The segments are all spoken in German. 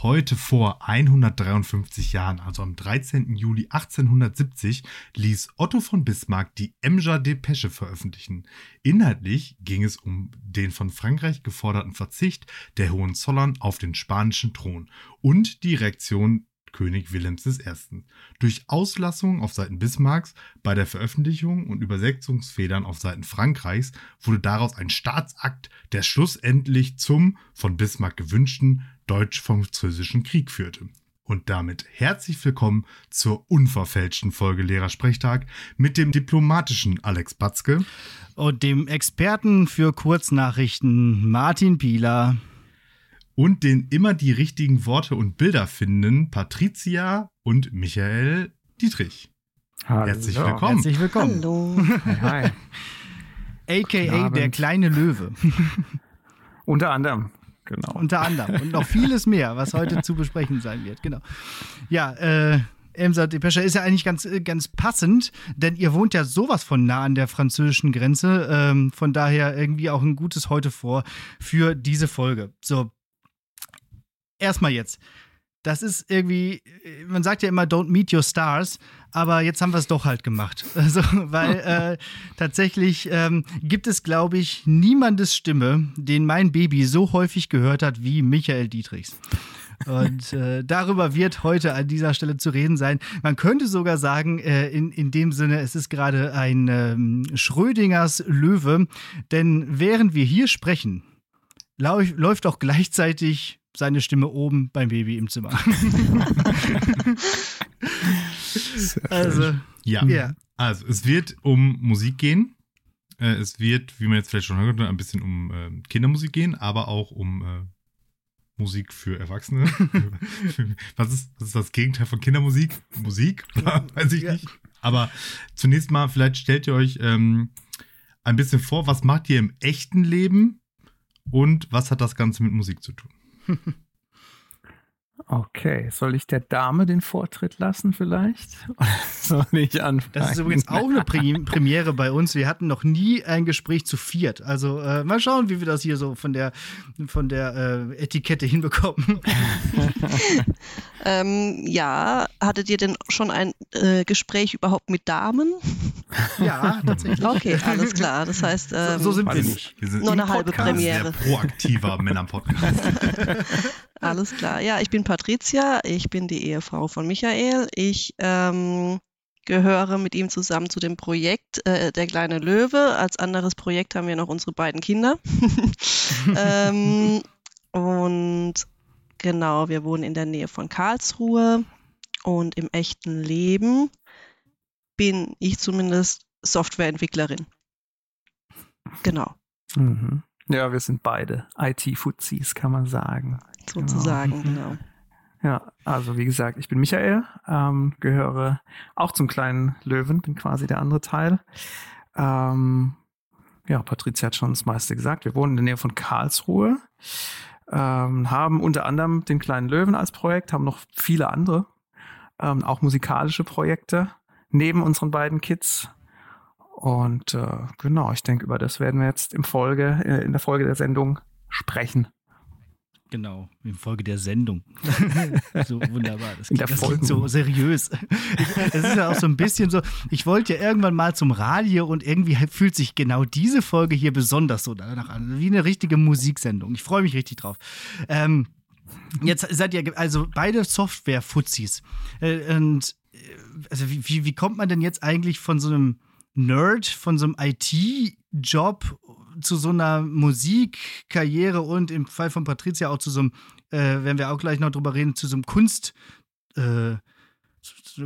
Heute vor 153 Jahren, also am 13. Juli 1870, ließ Otto von Bismarck die Emger Depesche veröffentlichen. Inhaltlich ging es um den von Frankreich geforderten Verzicht der Hohenzollern auf den spanischen Thron und die Reaktion König Wilhelms I. Durch Auslassungen auf Seiten Bismarcks bei der Veröffentlichung und Übersetzungsfedern auf Seiten Frankreichs wurde daraus ein Staatsakt, der schlussendlich zum von Bismarck gewünschten Deutsch-Französischen Krieg führte. Und damit herzlich willkommen zur unverfälschten Folge Lehrersprechtag mit dem diplomatischen Alex Batzke und dem Experten für Kurznachrichten Martin Pieler und den immer die richtigen Worte und Bilder finden Patricia und Michael Dietrich. Hallo. Herzlich willkommen. Herzlich willkommen. Hallo. Hi, hi. AKA der kleine Löwe. Unter anderem. Genau. Unter anderem. Und noch vieles mehr, was heute zu besprechen sein wird. Genau. Ja, äh, Emsa Depesche ist ja eigentlich ganz, äh, ganz passend, denn ihr wohnt ja sowas von nah an der französischen Grenze. Ähm, von daher irgendwie auch ein gutes Heute vor für diese Folge. So. Erstmal jetzt. Das ist irgendwie, man sagt ja immer, don't meet your stars, aber jetzt haben wir es doch halt gemacht. Also, weil äh, tatsächlich ähm, gibt es, glaube ich, niemandes Stimme, den mein Baby so häufig gehört hat wie Michael Dietrichs. Und äh, darüber wird heute an dieser Stelle zu reden sein. Man könnte sogar sagen, äh, in, in dem Sinne, es ist gerade ein ähm, Schrödingers Löwe, denn während wir hier sprechen, läuft auch gleichzeitig seine Stimme oben beim Baby im Zimmer. also, ja. ja. Also, es wird um Musik gehen. Äh, es wird, wie man jetzt vielleicht schon hört, ein bisschen um äh, Kindermusik gehen, aber auch um äh, Musik für Erwachsene. was, ist, was ist das Gegenteil von Kindermusik? Musik? Weiß ich nicht. Aber zunächst mal, vielleicht stellt ihr euch ähm, ein bisschen vor, was macht ihr im echten Leben und was hat das Ganze mit Musik zu tun? Okay, soll ich der Dame den Vortritt lassen vielleicht? soll ich anfangen? Das ist übrigens auch eine Premiere bei uns. Wir hatten noch nie ein Gespräch zu viert. Also äh, mal schauen, wie wir das hier so von der, von der äh, Etikette hinbekommen. ähm, ja, hattet ihr denn schon ein äh, Gespräch überhaupt mit Damen? Ja, tatsächlich. Okay, alles klar. Das heißt, ähm, so, so, sind wir nicht. Wir sind nur eine halbe Premiere. Sehr proaktiver Männer-Podcast. Alles klar. Ja, ich bin Patricia. Ich bin die Ehefrau von Michael. Ich ähm, gehöre mit ihm zusammen zu dem Projekt äh, Der kleine Löwe. Als anderes Projekt haben wir noch unsere beiden Kinder. ähm, und genau, wir wohnen in der Nähe von Karlsruhe. Und im echten Leben bin ich zumindest Softwareentwicklerin. Genau. Mhm. Ja, wir sind beide IT-Fuzis, kann man sagen sozusagen, genau. genau. Ja, also wie gesagt, ich bin Michael, ähm, gehöre auch zum kleinen Löwen, bin quasi der andere Teil. Ähm, ja, Patricia hat schon das meiste gesagt. Wir wohnen in der Nähe von Karlsruhe, ähm, haben unter anderem den kleinen Löwen als Projekt, haben noch viele andere, ähm, auch musikalische Projekte neben unseren beiden Kids. Und äh, genau, ich denke, über das werden wir jetzt im Folge, äh, in der Folge der Sendung sprechen. Genau, in Folge der Sendung. so wunderbar. Das klingt, das klingt so seriös. Es ist ja auch so ein bisschen so, ich wollte ja irgendwann mal zum Radio und irgendwie fühlt sich genau diese Folge hier besonders so danach an. Wie eine richtige Musiksendung. Ich freue mich richtig drauf. Ähm, jetzt seid ihr also beide Software-Fuzis. Äh, und äh, also wie, wie kommt man denn jetzt eigentlich von so einem Nerd, von so einem IT-Job zu so einer Musikkarriere und im Fall von Patricia auch zu so einem, äh, werden wir auch gleich noch drüber reden, zu so einem Kunst, äh,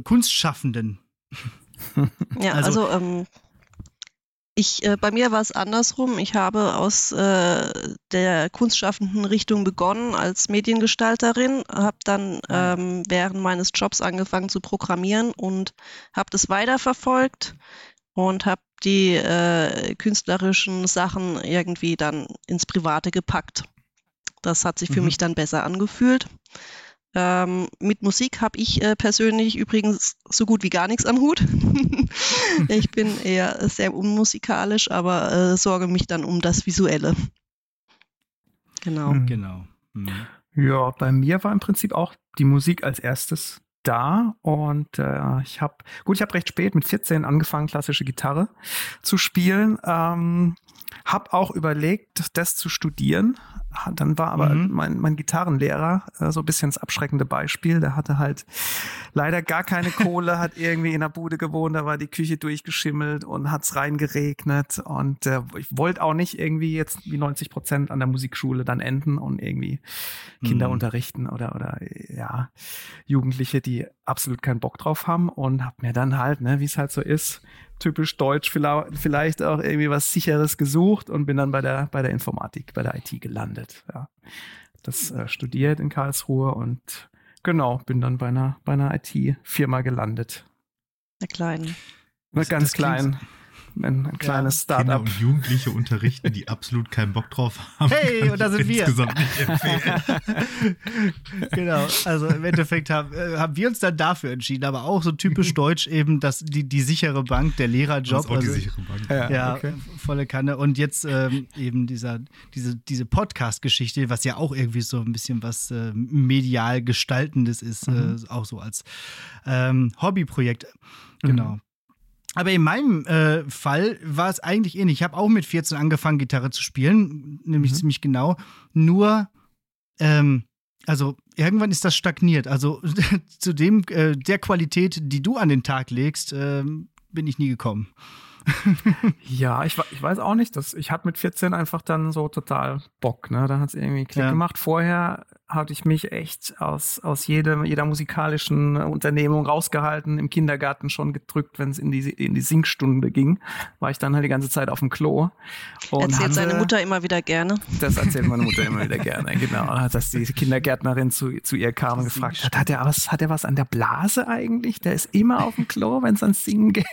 Kunstschaffenden. Ja, also, also ähm, ich, äh, bei mir war es andersrum. Ich habe aus äh, der kunstschaffenden Richtung begonnen als Mediengestalterin, habe dann ah, ähm, während meines Jobs angefangen zu programmieren und habe das weiterverfolgt und habe die äh, künstlerischen Sachen irgendwie dann ins Private gepackt. Das hat sich für mhm. mich dann besser angefühlt. Ähm, mit Musik habe ich äh, persönlich übrigens so gut wie gar nichts am Hut. ich bin eher sehr unmusikalisch, aber äh, sorge mich dann um das Visuelle. Genau. Mhm. Genau. Mhm. Ja, bei mir war im Prinzip auch die Musik als erstes da und äh, ich habe gut, ich habe recht spät mit 14 angefangen klassische Gitarre zu spielen. Ähm, hab auch überlegt, das zu studieren. Dann war aber mhm. mein, mein Gitarrenlehrer äh, so ein bisschen das abschreckende Beispiel. Der hatte halt leider gar keine Kohle, hat irgendwie in der Bude gewohnt, da war die Küche durchgeschimmelt und hat's reingeregnet. Und äh, ich wollte auch nicht irgendwie jetzt wie 90 Prozent an der Musikschule dann enden und irgendwie Kinder mhm. unterrichten oder, oder ja, Jugendliche, die absolut keinen Bock drauf haben und hab mir dann halt, ne, wie es halt so ist, typisch deutsch vielleicht auch irgendwie was sicheres gesucht und bin dann bei der bei der Informatik, bei der IT gelandet. Ja. Das äh, studiert in Karlsruhe und genau, bin dann bei einer bei einer IT-Firma gelandet. Der kleinen. Ganz klein. Ein, ein kleines ja, Startup. Kinder und Jugendliche unterrichten, die absolut keinen Bock drauf haben. Hey, und da sind wir. Insgesamt nicht empfehlen. genau, also im Endeffekt haben, äh, haben wir uns dann dafür entschieden, aber auch so typisch deutsch eben, dass die, die sichere Bank, der Lehrerjob. Das ist auch also, die sichere Bank. Ja, ja okay. volle Kanne. Und jetzt ähm, eben dieser, diese, diese Podcast-Geschichte, was ja auch irgendwie so ein bisschen was äh, medial Gestaltendes ist, mhm. äh, auch so als ähm, Hobbyprojekt. Genau. Mhm. Aber in meinem äh, Fall war es eigentlich ähnlich. Ich habe auch mit 14 angefangen, Gitarre zu spielen, nämlich mhm. ziemlich genau. Nur, ähm, also irgendwann ist das stagniert. Also zu dem, äh, der Qualität, die du an den Tag legst, äh, bin ich nie gekommen. ja, ich, ich weiß auch nicht. Dass, ich hatte mit 14 einfach dann so total Bock. Ne? Da hat es irgendwie Klick ja. gemacht. Vorher hatte ich mich echt aus, aus jedem, jeder musikalischen Unternehmung rausgehalten, im Kindergarten schon gedrückt, wenn es in die, in die Singstunde ging, war ich dann halt die ganze Zeit auf dem Klo. Und erzählt hatte, seine Mutter immer wieder gerne. Das erzählt meine Mutter immer wieder gerne, genau. Dass die Kindergärtnerin zu, zu ihr kam und gefragt hat, hat er, was, hat er was an der Blase eigentlich? Der ist immer auf dem Klo, wenn es ans Singen geht.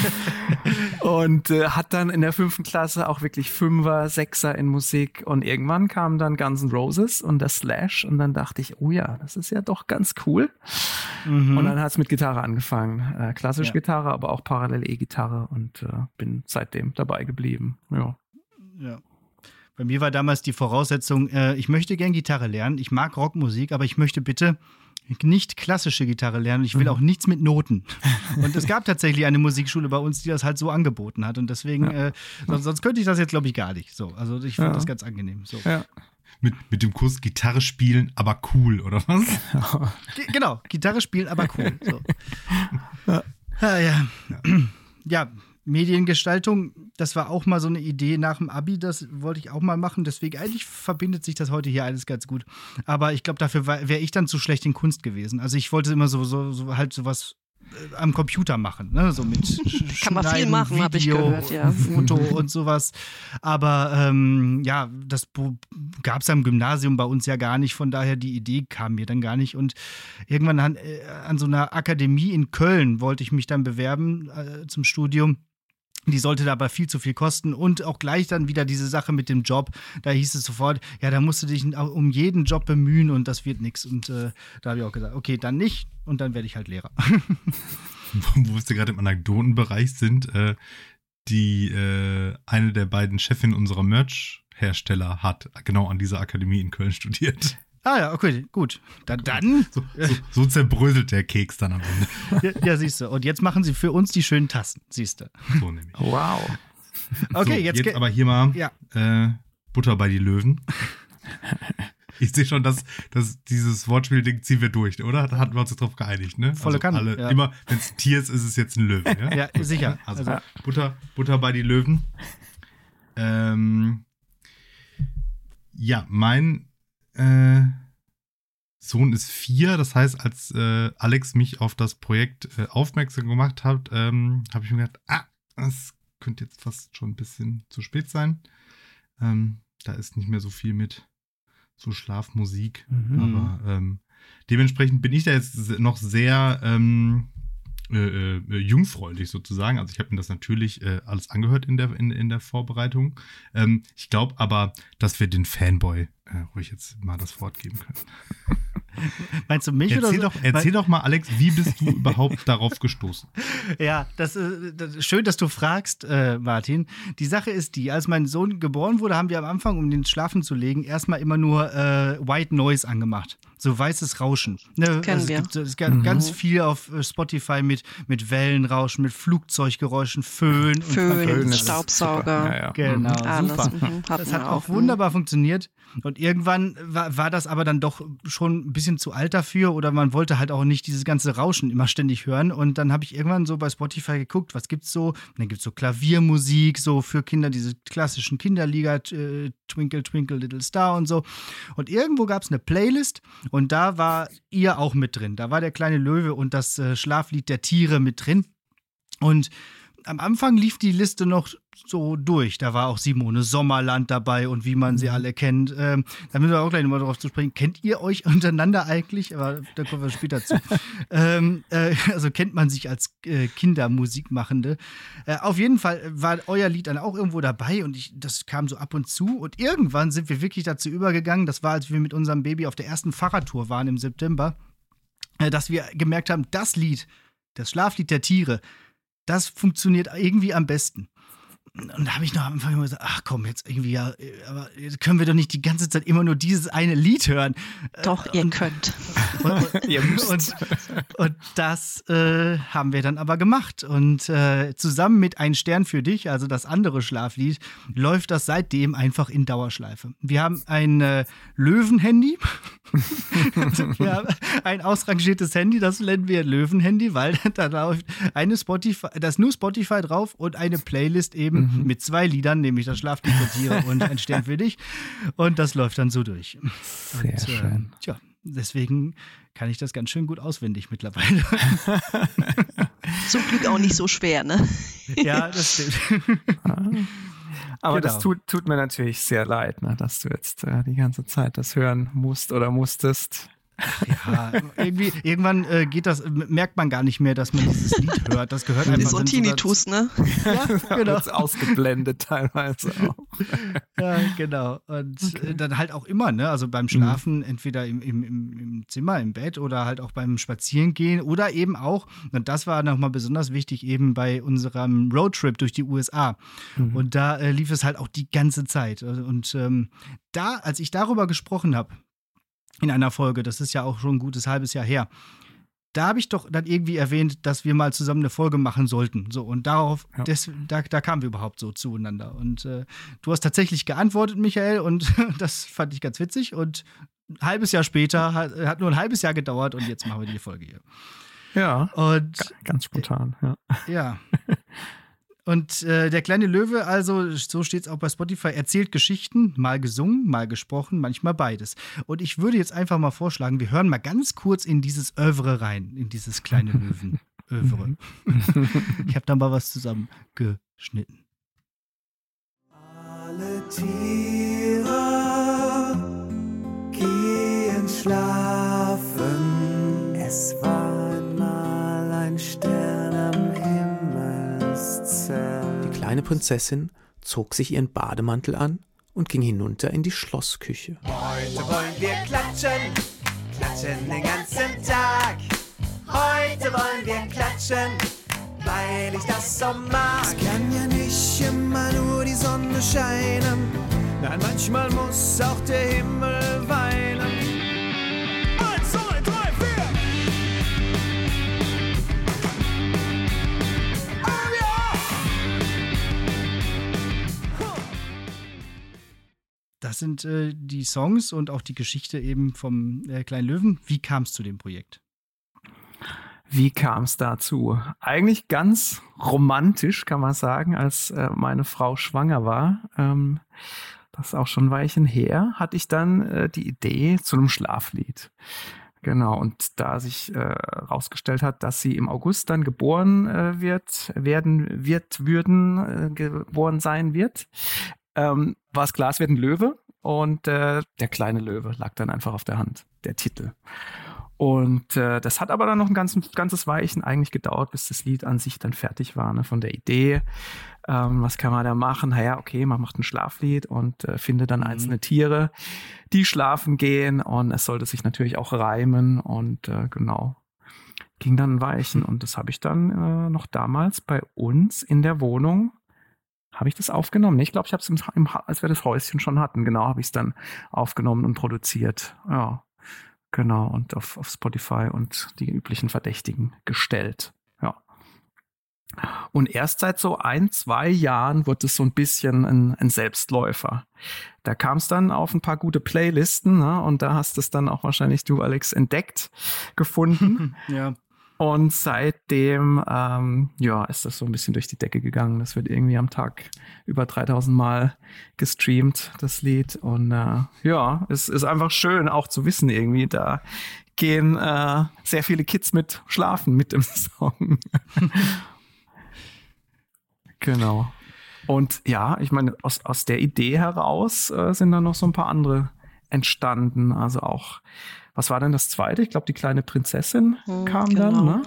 und äh, hat dann in der fünften Klasse auch wirklich Fünfer, Sechser in Musik und irgendwann kam dann Guns N' Roses und das Slash und dann dachte ich, oh ja, das ist ja doch ganz cool. Mhm. Und dann hat es mit Gitarre angefangen. Äh, klassisch ja. Gitarre, aber auch parallel E-Gitarre und äh, bin seitdem dabei geblieben. Ja. Ja. Bei mir war damals die Voraussetzung, äh, ich möchte gern Gitarre lernen, ich mag Rockmusik, aber ich möchte bitte nicht klassische Gitarre lernen. Ich will mhm. auch nichts mit Noten. Und es gab tatsächlich eine Musikschule bei uns, die das halt so angeboten hat. Und deswegen, ja. äh, sonst, sonst, könnte ich das jetzt, glaube ich, gar nicht. So, also ich finde ja. das ganz angenehm. So. Ja mit, mit dem Kurs Gitarre spielen, aber cool, oder was? genau, Gitarre spielen, aber cool. So. ja. Ja, ja. ja, Mediengestaltung, das war auch mal so eine Idee nach dem Abi, das wollte ich auch mal machen. Deswegen, eigentlich verbindet sich das heute hier alles ganz gut. Aber ich glaube, dafür wäre ich dann zu schlecht in Kunst gewesen. Also ich wollte immer so, so, so halt sowas am Computer machen, ne? so mit Kann man viel machen, habe ich gehört, ja. Foto und sowas. Aber ähm, ja, das gab es am Gymnasium bei uns ja gar nicht, von daher die Idee kam mir dann gar nicht. Und irgendwann an, äh, an so einer Akademie in Köln wollte ich mich dann bewerben äh, zum Studium. Die sollte dabei viel zu viel kosten und auch gleich dann wieder diese Sache mit dem Job. Da hieß es sofort, ja, da musst du dich um jeden Job bemühen und das wird nichts. Und äh, da habe ich auch gesagt, okay, dann nicht und dann werde ich halt Lehrer. Wo wir gerade im Anekdotenbereich sind, äh, die äh, eine der beiden Chefinnen unserer Merch-Hersteller hat genau an dieser Akademie in Köln studiert. Ah ja, okay, gut. Dann, dann. So, so, so zerbröselt der Keks dann am Ende. Ja, ja, siehst du. Und jetzt machen sie für uns die schönen Tassen, siehst du. So nämlich. Wow. Okay, so, jetzt, jetzt aber hier mal ja. äh, Butter bei die Löwen. Ich sehe schon, dass, dass dieses Wortspiel-Ding ziehen wir durch, oder? Da hatten wir uns drauf geeinigt, ne? Volle also Kanne. Alle, ja. Immer, wenn es ein Tier ist, ist es jetzt ein Löwe. Ja, ja sicher. Also, also, Butter, Butter bei die Löwen. Ähm, ja, mein äh, Sohn ist vier. Das heißt, als äh, Alex mich auf das Projekt äh, aufmerksam gemacht hat, ähm, habe ich mir gedacht, ah, das könnte jetzt fast schon ein bisschen zu spät sein. Ähm, da ist nicht mehr so viel mit so Schlafmusik. Mhm. Aber ähm, dementsprechend bin ich da jetzt noch sehr ähm, äh, äh, jungfräulich sozusagen. Also ich habe mir das natürlich äh, alles angehört in der, in, in der Vorbereitung. Ähm, ich glaube aber, dass wir den Fanboy äh, ruhig jetzt mal das Wort geben können. Meinst du mich erzähl oder so? Doch, erzähl doch mal, Alex, wie bist du überhaupt darauf gestoßen? Ja, das ist äh, schön, dass du fragst, äh, Martin. Die Sache ist die, als mein Sohn geboren wurde, haben wir am Anfang, um den schlafen zu legen, erstmal immer nur äh, White Noise angemacht. So weißes Rauschen. Ne? Kennen also wir. Es gibt, es gibt mhm. ganz viel auf äh, Spotify mit, mit Wellenrauschen, mit Flugzeuggeräuschen, Föhn. Föhn, und Staubsauger. Ja, ja. Genau, mhm. super. Mhm. Das hat auch wunderbar funktioniert. Und irgendwann war, war das aber dann doch schon ein bisschen zu alt dafür oder man wollte halt auch nicht dieses ganze Rauschen immer ständig hören. Und dann habe ich irgendwann so bei Spotify geguckt, was gibt's so? Und dann gibt es so Klaviermusik, so für Kinder, diese klassischen Kinderliga, äh, Twinkle, Twinkle, Little Star und so. Und irgendwo gab es eine Playlist und da war ihr auch mit drin. Da war der kleine Löwe und das äh, Schlaflied der Tiere mit drin. Und am Anfang lief die Liste noch so durch. Da war auch Simone Sommerland dabei und wie man sie mhm. alle kennt. Ähm, da müssen wir auch gleich nochmal drauf zu sprechen. Kennt ihr euch untereinander eigentlich? Aber da kommen wir später zu. ähm, äh, also kennt man sich als äh, Kindermusikmachende. Äh, auf jeden Fall war euer Lied dann auch irgendwo dabei und ich, das kam so ab und zu. Und irgendwann sind wir wirklich dazu übergegangen. Das war, als wir mit unserem Baby auf der ersten Fahrradtour waren im September, äh, dass wir gemerkt haben, das Lied, das Schlaflied der Tiere, das funktioniert irgendwie am besten. Und da habe ich noch am Anfang immer gesagt, ach komm, jetzt irgendwie, ja, aber jetzt können wir doch nicht die ganze Zeit immer nur dieses eine Lied hören. Doch, ihr könnt. Und, und, und, und das äh, haben wir dann aber gemacht. Und äh, zusammen mit Ein Stern für dich, also das andere Schlaflied, läuft das seitdem einfach in Dauerschleife. Wir haben ein äh, Löwen-Handy. wir haben ein ausrangiertes Handy, das nennen wir Löwen-Handy, weil da läuft eine Spotify, da ist nur Spotify drauf und eine Playlist eben mhm. mit zwei Liedern, nämlich das Schlaflied der Tiere und ein Stern für dich. Und das läuft dann so durch. Sehr und, äh, schön. tja, deswegen kann ich das ganz schön gut auswendig mittlerweile. Zum Glück auch nicht so schwer, ne? Ja, das stimmt. Aber genau. das tut, tut mir natürlich sehr leid, ne, dass du jetzt äh, die ganze Zeit das hören musst oder musstest. Ja, irgendwie, irgendwann äh, geht das, merkt man gar nicht mehr, dass man dieses Lied hört. Das gehört einfach. so ein Tinnitus, ne? Ja, genau. Ja, ausgeblendet teilweise auch. Ja, genau. Und okay. Äh, dann halt auch immer, ne? Also beim Schlafen, mhm. entweder im, im, im Zimmer, im Bett oder halt auch beim Spazierengehen oder eben auch, und das war nochmal besonders wichtig, eben bei unserem Roadtrip durch die USA. Mhm. Und da äh, lief es halt auch die ganze Zeit. Und ähm, da, als ich darüber gesprochen habe, in einer Folge, das ist ja auch schon ein gutes halbes Jahr her. Da habe ich doch dann irgendwie erwähnt, dass wir mal zusammen eine Folge machen sollten. So, und darauf, ja. des, da, da kamen wir überhaupt so zueinander. Und äh, du hast tatsächlich geantwortet, Michael, und das fand ich ganz witzig. Und ein halbes Jahr später, hat, hat nur ein halbes Jahr gedauert und jetzt machen wir die Folge hier. Ja. Und, ganz spontan, ja. Ja. Und äh, der kleine Löwe, also so steht es auch bei Spotify, erzählt Geschichten, mal gesungen, mal gesprochen, manchmal beides. Und ich würde jetzt einfach mal vorschlagen, wir hören mal ganz kurz in dieses Övre rein, in dieses kleine Löwen. Övre. ich habe da mal was zusammengeschnitten. Alle Tiere gehen schlafen. Es war kleine Prinzessin zog sich ihren Bademantel an und ging hinunter in die Schlossküche. Heute wollen wir klatschen, klatschen den ganzen Tag. Heute wollen wir klatschen, weil ich das so mag. Es kann ja nicht immer nur die Sonne scheinen, nein, manchmal muss auch der Himmel weinen. Das sind äh, die Songs und auch die Geschichte eben vom äh, Kleinen Löwen. Wie kam es zu dem Projekt? Wie kam es dazu? Eigentlich ganz romantisch, kann man sagen, als äh, meine Frau schwanger war. Ähm, das ist auch schon ein Weilchen her, hatte ich dann äh, die Idee zu einem Schlaflied. Genau, und da sich herausgestellt äh, hat, dass sie im August dann geboren äh, wird, werden wird, würden, äh, geboren sein wird, ähm, war es klar, es wird ein Löwe und äh, der kleine Löwe lag dann einfach auf der Hand, der Titel. Und äh, das hat aber dann noch ein ganzes, ganzes Weichen eigentlich gedauert, bis das Lied an sich dann fertig war, ne, von der Idee. Ähm, was kann man da machen? Naja, okay, man macht ein Schlaflied und äh, findet dann mhm. einzelne Tiere, die schlafen gehen und es sollte sich natürlich auch reimen und äh, genau. Ging dann ein Weichen und das habe ich dann äh, noch damals bei uns in der Wohnung habe ich das aufgenommen? Ich glaube, ich habe es, als wir das Häuschen schon hatten, genau, habe ich es dann aufgenommen und produziert. Ja. Genau, und auf, auf Spotify und die üblichen Verdächtigen gestellt. Ja. Und erst seit so ein, zwei Jahren wird es so ein bisschen ein, ein Selbstläufer. Da kam es dann auf ein paar gute Playlisten, ne? und da hast es dann auch wahrscheinlich du, Alex, entdeckt, gefunden. ja. Und seitdem, ähm, ja, ist das so ein bisschen durch die Decke gegangen. Das wird irgendwie am Tag über 3000 Mal gestreamt, das Lied. Und äh, ja, es ist einfach schön auch zu wissen irgendwie, da gehen äh, sehr viele Kids mit schlafen mit dem Song. genau. Und ja, ich meine, aus, aus der Idee heraus äh, sind dann noch so ein paar andere entstanden. Also auch was war denn das zweite? Ich glaube, die kleine Prinzessin hm, kam genau. dann, ne?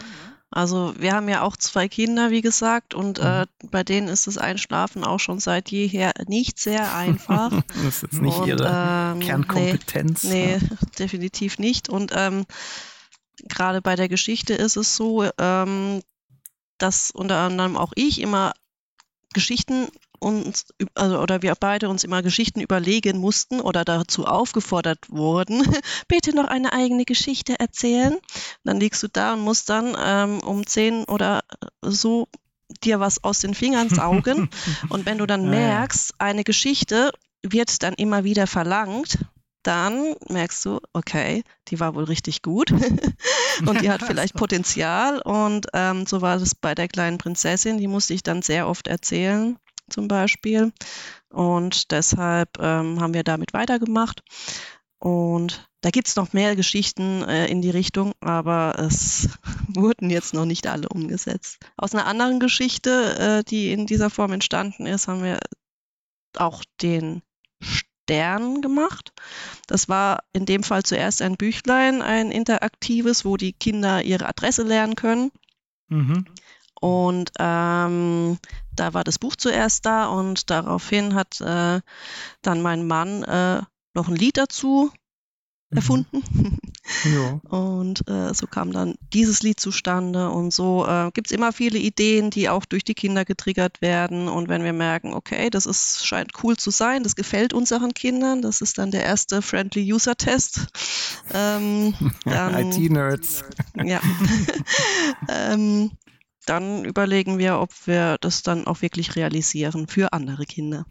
Also wir haben ja auch zwei Kinder, wie gesagt, und mhm. äh, bei denen ist das Einschlafen auch schon seit jeher nicht sehr einfach. das ist jetzt nicht und, ihre ähm, Kernkompetenz. Nee, nee definitiv nicht. Und ähm, gerade bei der Geschichte ist es so, ähm, dass unter anderem auch ich immer Geschichten uns, also, oder wir beide uns immer Geschichten überlegen mussten oder dazu aufgefordert wurden, bitte noch eine eigene Geschichte erzählen. Dann liegst du da und musst dann ähm, um zehn oder so dir was aus den Fingern saugen. und wenn du dann merkst, eine Geschichte wird dann immer wieder verlangt, dann merkst du, okay, die war wohl richtig gut und die hat vielleicht Potenzial. Und ähm, so war es bei der kleinen Prinzessin, die musste ich dann sehr oft erzählen zum Beispiel. Und deshalb ähm, haben wir damit weitergemacht. Und da gibt es noch mehr Geschichten äh, in die Richtung, aber es wurden jetzt noch nicht alle umgesetzt. Aus einer anderen Geschichte, äh, die in dieser Form entstanden ist, haben wir auch den Stern gemacht. Das war in dem Fall zuerst ein Büchlein, ein interaktives, wo die Kinder ihre Adresse lernen können. Mhm. Und ähm, da war das Buch zuerst da und daraufhin hat äh, dann mein Mann äh, noch ein Lied dazu mhm. erfunden. Ja. Und äh, so kam dann dieses Lied zustande. Und so äh, gibt es immer viele Ideen, die auch durch die Kinder getriggert werden. Und wenn wir merken, okay, das ist, scheint cool zu sein, das gefällt unseren Kindern, das ist dann der erste Friendly User Test. Ähm, IT-Nerds. Ja. ähm, dann überlegen wir, ob wir das dann auch wirklich realisieren für andere Kinder.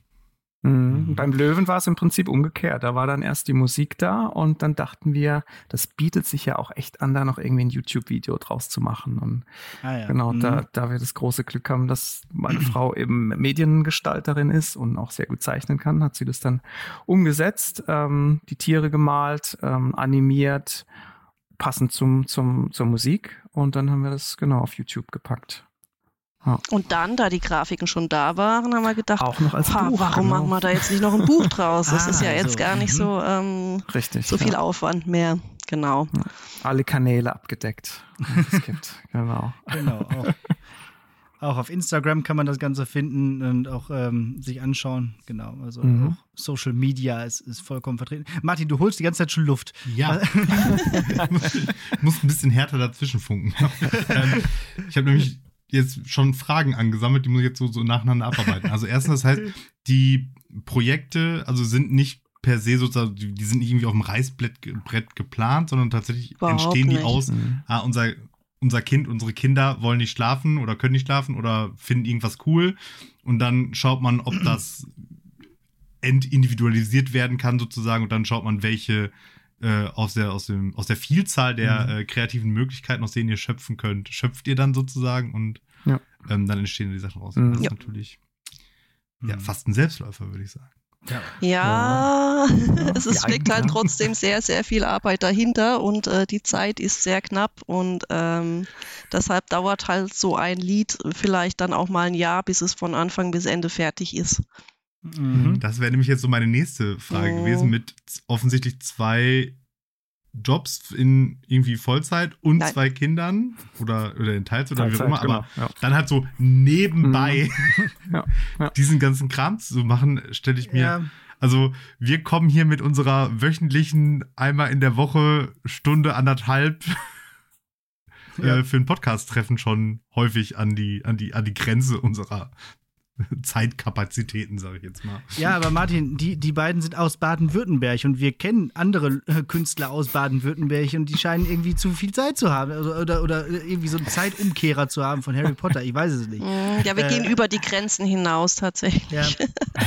Mhm. Beim Löwen war es im Prinzip umgekehrt. Da war dann erst die Musik da und dann dachten wir, das bietet sich ja auch echt an, da noch irgendwie ein YouTube-Video draus zu machen. Und ah ja. genau, mhm. da, da wir das große Glück haben, dass meine Frau eben Mediengestalterin ist und auch sehr gut zeichnen kann, hat sie das dann umgesetzt, ähm, die Tiere gemalt, ähm, animiert passend zum, zum, zur Musik. Und dann haben wir das genau auf YouTube gepackt. Ja. Und dann, da die Grafiken schon da waren, haben wir gedacht, auch noch als Buch, warum genau. machen wir da jetzt nicht noch ein Buch draus? Das ah, ist ja jetzt also, gar nicht so, mhm. ähm, Richtig, so viel ja. Aufwand mehr. Genau. Ja. Alle Kanäle abgedeckt. es gibt. Genau. Genau. Auch, auch, auf Instagram kann man das Ganze finden und auch ähm, sich anschauen. Genau. Also mhm. auch Social Media ist, ist vollkommen vertreten. Martin, du holst die ganze Zeit schon Luft. Ja. ich muss ein bisschen härter dazwischen funken. Ähm, ich habe nämlich jetzt schon Fragen angesammelt, die muss ich jetzt so, so nacheinander abarbeiten. Also erstens, das heißt, die Projekte, also sind nicht per se sozusagen, die sind nicht irgendwie auf dem Reißbrett Brett geplant, sondern tatsächlich Überhaupt entstehen die nicht. aus, mhm. ah, unser, unser Kind, unsere Kinder wollen nicht schlafen oder können nicht schlafen oder finden irgendwas cool und dann schaut man, ob das entindividualisiert werden kann sozusagen und dann schaut man, welche äh, aus, der, aus, dem, aus der Vielzahl der mhm. äh, kreativen Möglichkeiten, aus denen ihr schöpfen könnt, schöpft ihr dann sozusagen und ja. ähm, dann entstehen die Sachen raus. Mhm. Das ist ja. natürlich ja, mhm. fast ein Selbstläufer, würde ich sagen. Ja, ja, es ist, steckt halt trotzdem sehr, sehr viel Arbeit dahinter und äh, die Zeit ist sehr knapp und ähm, deshalb dauert halt so ein Lied vielleicht dann auch mal ein Jahr, bis es von Anfang bis Ende fertig ist. Mhm. Das wäre nämlich jetzt so meine nächste Frage oh. gewesen mit offensichtlich zwei Jobs in irgendwie Vollzeit und Nein. zwei Kindern oder, oder in Teilzeit oder wie auch immer, genau, aber ja. dann halt so nebenbei mhm. ja, ja. diesen ganzen Kram zu machen, stelle ich mir. Also, wir kommen hier mit unserer wöchentlichen einmal in der Woche Stunde anderthalb äh, für ein Podcast-Treffen schon häufig an die, an, die, an die Grenze unserer Zeitkapazitäten, sage ich jetzt mal. Ja, aber Martin, die, die beiden sind aus Baden-Württemberg und wir kennen andere äh, Künstler aus Baden-Württemberg und die scheinen irgendwie zu viel Zeit zu haben oder, oder, oder irgendwie so einen Zeitumkehrer zu haben von Harry Potter. Ich weiß es nicht. Ja, wir äh, gehen über die Grenzen hinaus tatsächlich. Ja,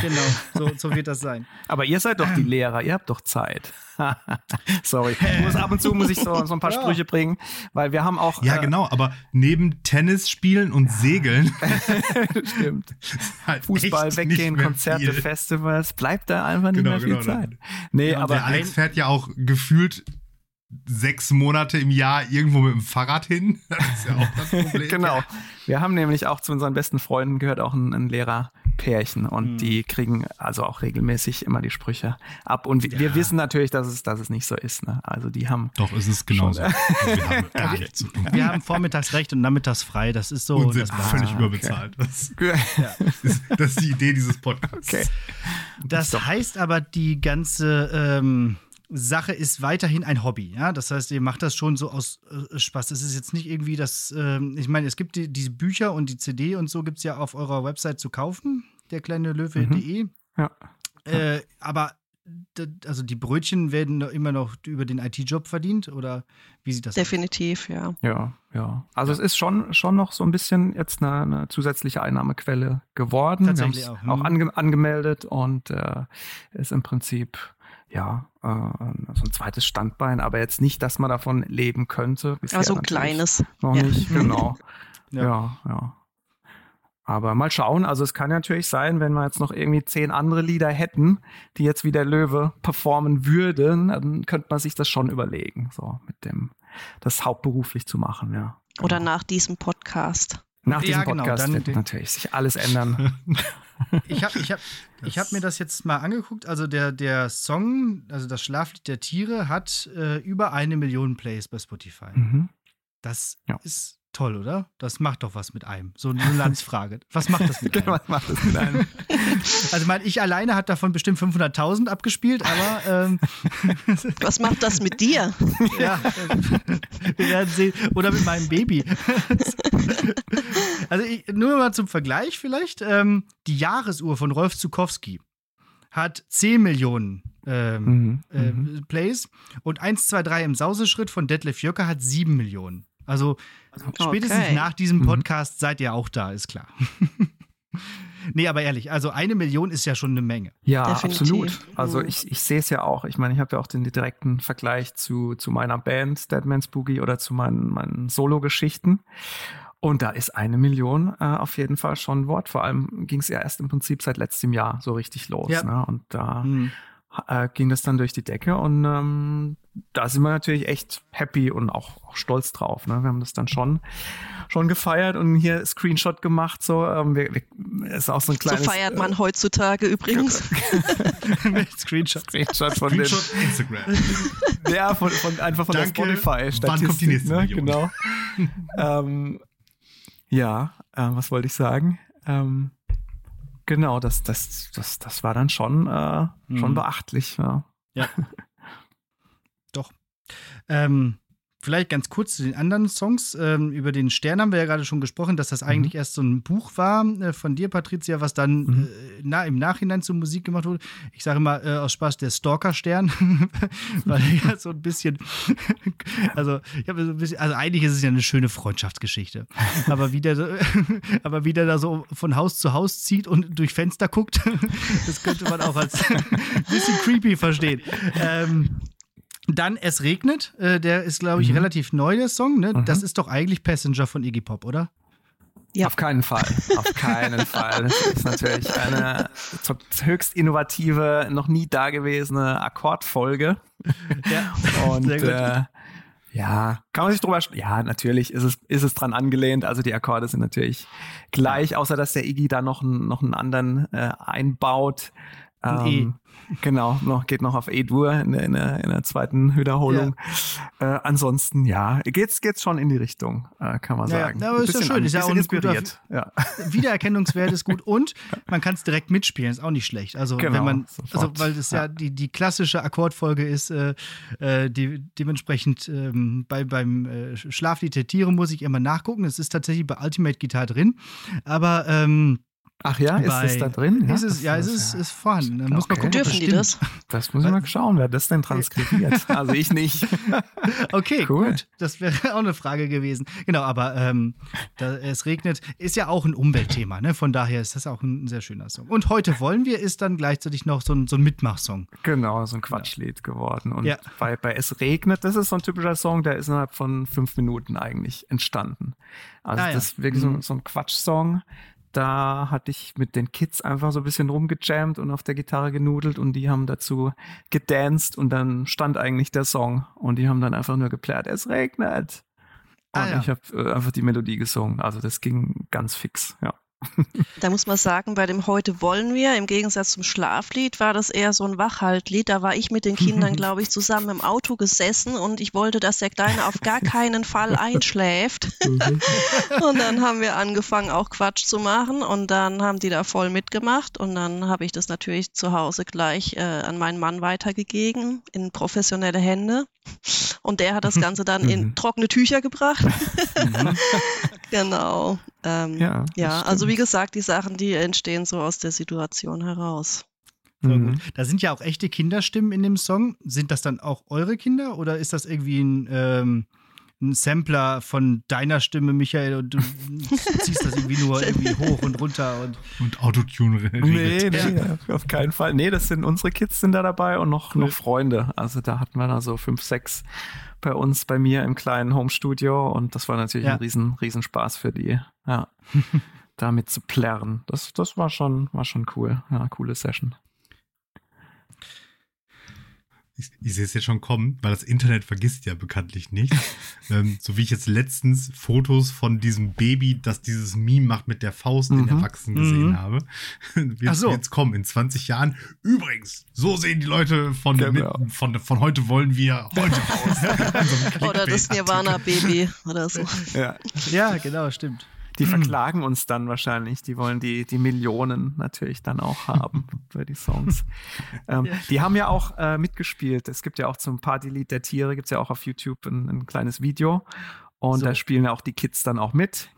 genau, so, so wird das sein. Aber ihr seid doch die Lehrer, ihr habt doch Zeit. Sorry. Muss ab und zu muss ich so, so ein paar ja. Sprüche bringen, weil wir haben auch. Ja, äh, genau, aber neben Tennis spielen und Segeln. Stimmt. Halt Fußball weggehen, Konzerte, viel. Festivals, bleibt da einfach nicht genau, mehr viel genau, Zeit. Nee, ja, aber. Der Alex fährt ja auch gefühlt sechs Monate im Jahr irgendwo mit dem Fahrrad hin. Das ist ja auch das Problem. genau. Wir haben nämlich auch zu unseren besten Freunden gehört auch ein, ein Lehrerpärchen und mhm. die kriegen also auch regelmäßig immer die Sprüche ab. Und ja. wir wissen natürlich, dass es, dass es nicht so ist. Ne? Also die haben. Doch, es ist genauso. also wir haben gar nichts zu tun. Wir haben vormittags recht und nachmittags frei. Das ist so. Und sind völlig ah, überbezahlt. Okay. Das, ja. ist, das ist die Idee dieses Podcasts. Okay. Das heißt aber, die ganze. Ähm, Sache ist weiterhin ein Hobby. Ja? Das heißt, ihr macht das schon so aus äh, Spaß. Es ist jetzt nicht irgendwie das, äh, ich meine, es gibt die, diese Bücher und die CD und so gibt es ja auf eurer Website zu kaufen, der kleine Löwe.de. Mhm. Ja. Äh, aber also die Brötchen werden immer noch über den IT-Job verdient oder wie sieht das Definitiv, aus? ja. Ja, ja. Also es ist schon, schon noch so ein bisschen jetzt eine, eine zusätzliche Einnahmequelle geworden. Tatsächlich auch. Auch hm. ange angemeldet und äh, ist im Prinzip ja, äh, so ein zweites Standbein, aber jetzt nicht, dass man davon leben könnte. Aber so ein kleines. Noch ja. nicht, genau. ja. ja, ja. Aber mal schauen, also es kann natürlich sein, wenn wir jetzt noch irgendwie zehn andere Lieder hätten, die jetzt wie der Löwe performen würden, dann könnte man sich das schon überlegen, so mit dem, das hauptberuflich zu machen, ja. Oder genau. nach diesem Podcast. Nach diesem ja, genau, Podcast wird natürlich sich alles ändern. ich habe ich hab, ich hab mir das jetzt mal angeguckt. Also der, der Song, also das Schlaflied der Tiere, hat äh, über eine Million Plays bei Spotify. Mhm. Das ja. ist toll, oder? Das macht doch was mit einem. So eine Landsfrage. Was macht das mit einem? was macht das mit einem? also, mein, ich alleine hat davon bestimmt 500.000 abgespielt, aber. Ähm, was macht das mit dir? ja, wir werden sehen. Oder mit meinem Baby. also, ich, nur mal zum Vergleich vielleicht. Ähm, die Jahresuhr von Rolf Zukowski hat 10 Millionen ähm, mhm, äh, mhm. Plays und 1, 2, 3 im Sauseschritt von Detlef Jöcker hat 7 Millionen. Also spätestens okay. nach diesem mhm. Podcast mhm. seid ihr auch da, ist klar. nee, aber ehrlich, also eine Million ist ja schon eine Menge. Ja, Definitiv. absolut. Also ich, ich sehe es ja auch. Ich meine, ich habe ja auch den direkten Vergleich zu, zu meiner Band Deadman's Boogie oder zu meinen, meinen Solo-Geschichten. Und da ist eine Million äh, auf jeden Fall schon ein Wort. Vor allem ging es ja erst im Prinzip seit letztem Jahr so richtig los. Ja. Ne? Und da mhm äh, ging das dann durch die Decke und ähm, da sind wir natürlich echt happy und auch, auch stolz drauf. Ne? Wir haben das dann schon schon gefeiert und hier Screenshot gemacht. So, ähm, wir, wir, ist auch so ein kleines. So feiert man äh, heutzutage übrigens. Screenshot. Screenshot von Screenshot den, Instagram. Ja, von, von, einfach von Danke. der Spotify-Statistik. Wann kommt die nächste ne? Genau. ähm, ja, äh, was wollte ich sagen? Ähm, Genau, das, das, das, das war dann schon, äh, mhm. schon beachtlich. Ja. ja. Doch. Ähm, Vielleicht ganz kurz zu den anderen Songs. Ähm, über den Stern haben wir ja gerade schon gesprochen, dass das mhm. eigentlich erst so ein Buch war äh, von dir, Patricia, was dann mhm. äh, na, im Nachhinein zur Musik gemacht wurde. Ich sage mal äh, aus Spaß der Stalker-Stern, weil ja so ein bisschen, also ich habe so ein bisschen, also eigentlich ist es ja eine schöne Freundschaftsgeschichte. Aber wie der, aber wie der da so von Haus zu Haus zieht und durch Fenster guckt, das könnte man auch als ein bisschen creepy verstehen. Ähm, dann Es regnet, äh, der ist, glaube ich, mhm. relativ neu, der Song. Ne? Mhm. Das ist doch eigentlich Passenger von Iggy Pop, oder? Ja. Auf keinen Fall. Auf keinen Fall. Das ist natürlich eine höchst innovative, noch nie dagewesene Akkordfolge. Ja. Und äh, ja, kann man sich drüber Ja, natürlich ist es, ist es dran angelehnt. Also die Akkorde sind natürlich gleich, außer dass der Iggy da noch, einen, noch einen anderen äh, einbaut. Ähm, genau, noch, geht noch auf E-Dur in, in, in, der zweiten Wiederholung. Ja. Äh, ansonsten, ja, geht's, geht's schon in die Richtung, äh, kann man sagen. Ja, aber ist ja schön, ist ja auch inspiriert. Ja. Wiedererkennungswert ist gut und man kann es direkt mitspielen, ist auch nicht schlecht. Also, genau, wenn man, also, weil es ja, die, die klassische Akkordfolge ist, äh, äh, die, dementsprechend ähm, bei, beim äh, Schlaflied der Tiere muss ich immer nachgucken. Es ist tatsächlich bei Ultimate Guitar drin, aber ähm, Ach ja, ist das da drin? Ja, ist es, ja, es ist, ist vorhanden. Da muss okay. man gucken, Dürfen die das? Das muss ich mal schauen, wer das denn transkribiert. also ich nicht. okay, cool. gut. Das wäre auch eine Frage gewesen. Genau, aber ähm, da, es regnet, ist ja auch ein Umweltthema. Ne? Von daher ist das auch ein sehr schöner Song. Und heute wollen wir ist dann gleichzeitig noch so ein, so ein Mitmachsong. Genau, so ein Quatschlied geworden. Und ja. bei, bei Es regnet, das ist so ein typischer Song, der ist innerhalb von fünf Minuten eigentlich entstanden. Also ah, ja. das ist wirklich mhm. so, so ein Quatschsong da hatte ich mit den Kids einfach so ein bisschen rumgejammt und auf der Gitarre genudelt und die haben dazu gedanced und dann stand eigentlich der Song und die haben dann einfach nur geplärt, es regnet. Ah, und ja. ich habe äh, einfach die Melodie gesungen. Also das ging ganz fix, ja. Da muss man sagen, bei dem Heute wollen wir, im Gegensatz zum Schlaflied, war das eher so ein Wachhaltlied. Da war ich mit den Kindern, glaube ich, zusammen im Auto gesessen und ich wollte, dass der Kleine auf gar keinen Fall einschläft. und dann haben wir angefangen, auch Quatsch zu machen und dann haben die da voll mitgemacht und dann habe ich das natürlich zu Hause gleich äh, an meinen Mann weitergegeben in professionelle Hände. Und der hat das Ganze dann in mhm. trockene Tücher gebracht. Mhm. genau. Ähm, ja, ja also wie gesagt, die Sachen, die entstehen so aus der Situation heraus. Mhm. Da sind ja auch echte Kinderstimmen in dem Song. Sind das dann auch eure Kinder oder ist das irgendwie ein, ähm, ein Sampler von deiner Stimme, Michael, und du ziehst das irgendwie nur irgendwie hoch und runter und. Und Autotune Nee, nee, auf keinen Fall. Nee, das sind unsere Kids sind da dabei und noch, cool. noch Freunde. Also da hatten wir da so fünf, sechs bei uns, bei mir im kleinen Homestudio und das war natürlich ja. ein riesen, riesen Spaß für die, ja, damit zu plärren. Das, das war schon, war schon cool. Ja, coole Session ich, ich sehe es jetzt schon kommen, weil das Internet vergisst ja bekanntlich nicht. ähm, so wie ich jetzt letztens Fotos von diesem Baby, das dieses Meme macht mit der Faust mhm. in Erwachsenen gesehen mhm. habe. Wird so. jetzt kommen in 20 Jahren. Übrigens, so sehen die Leute von, genau. mit, von, von heute wollen wir heute aus. oder das Nirvana-Baby oder so. Ja. ja, genau, stimmt. Die hm. verklagen uns dann wahrscheinlich. Die wollen die, die Millionen natürlich dann auch haben für die Songs. ähm, ja. Die haben ja auch äh, mitgespielt. Es gibt ja auch zum Partylied der Tiere, gibt es ja auch auf YouTube ein, ein kleines Video. Und so. da spielen ja auch die Kids dann auch mit.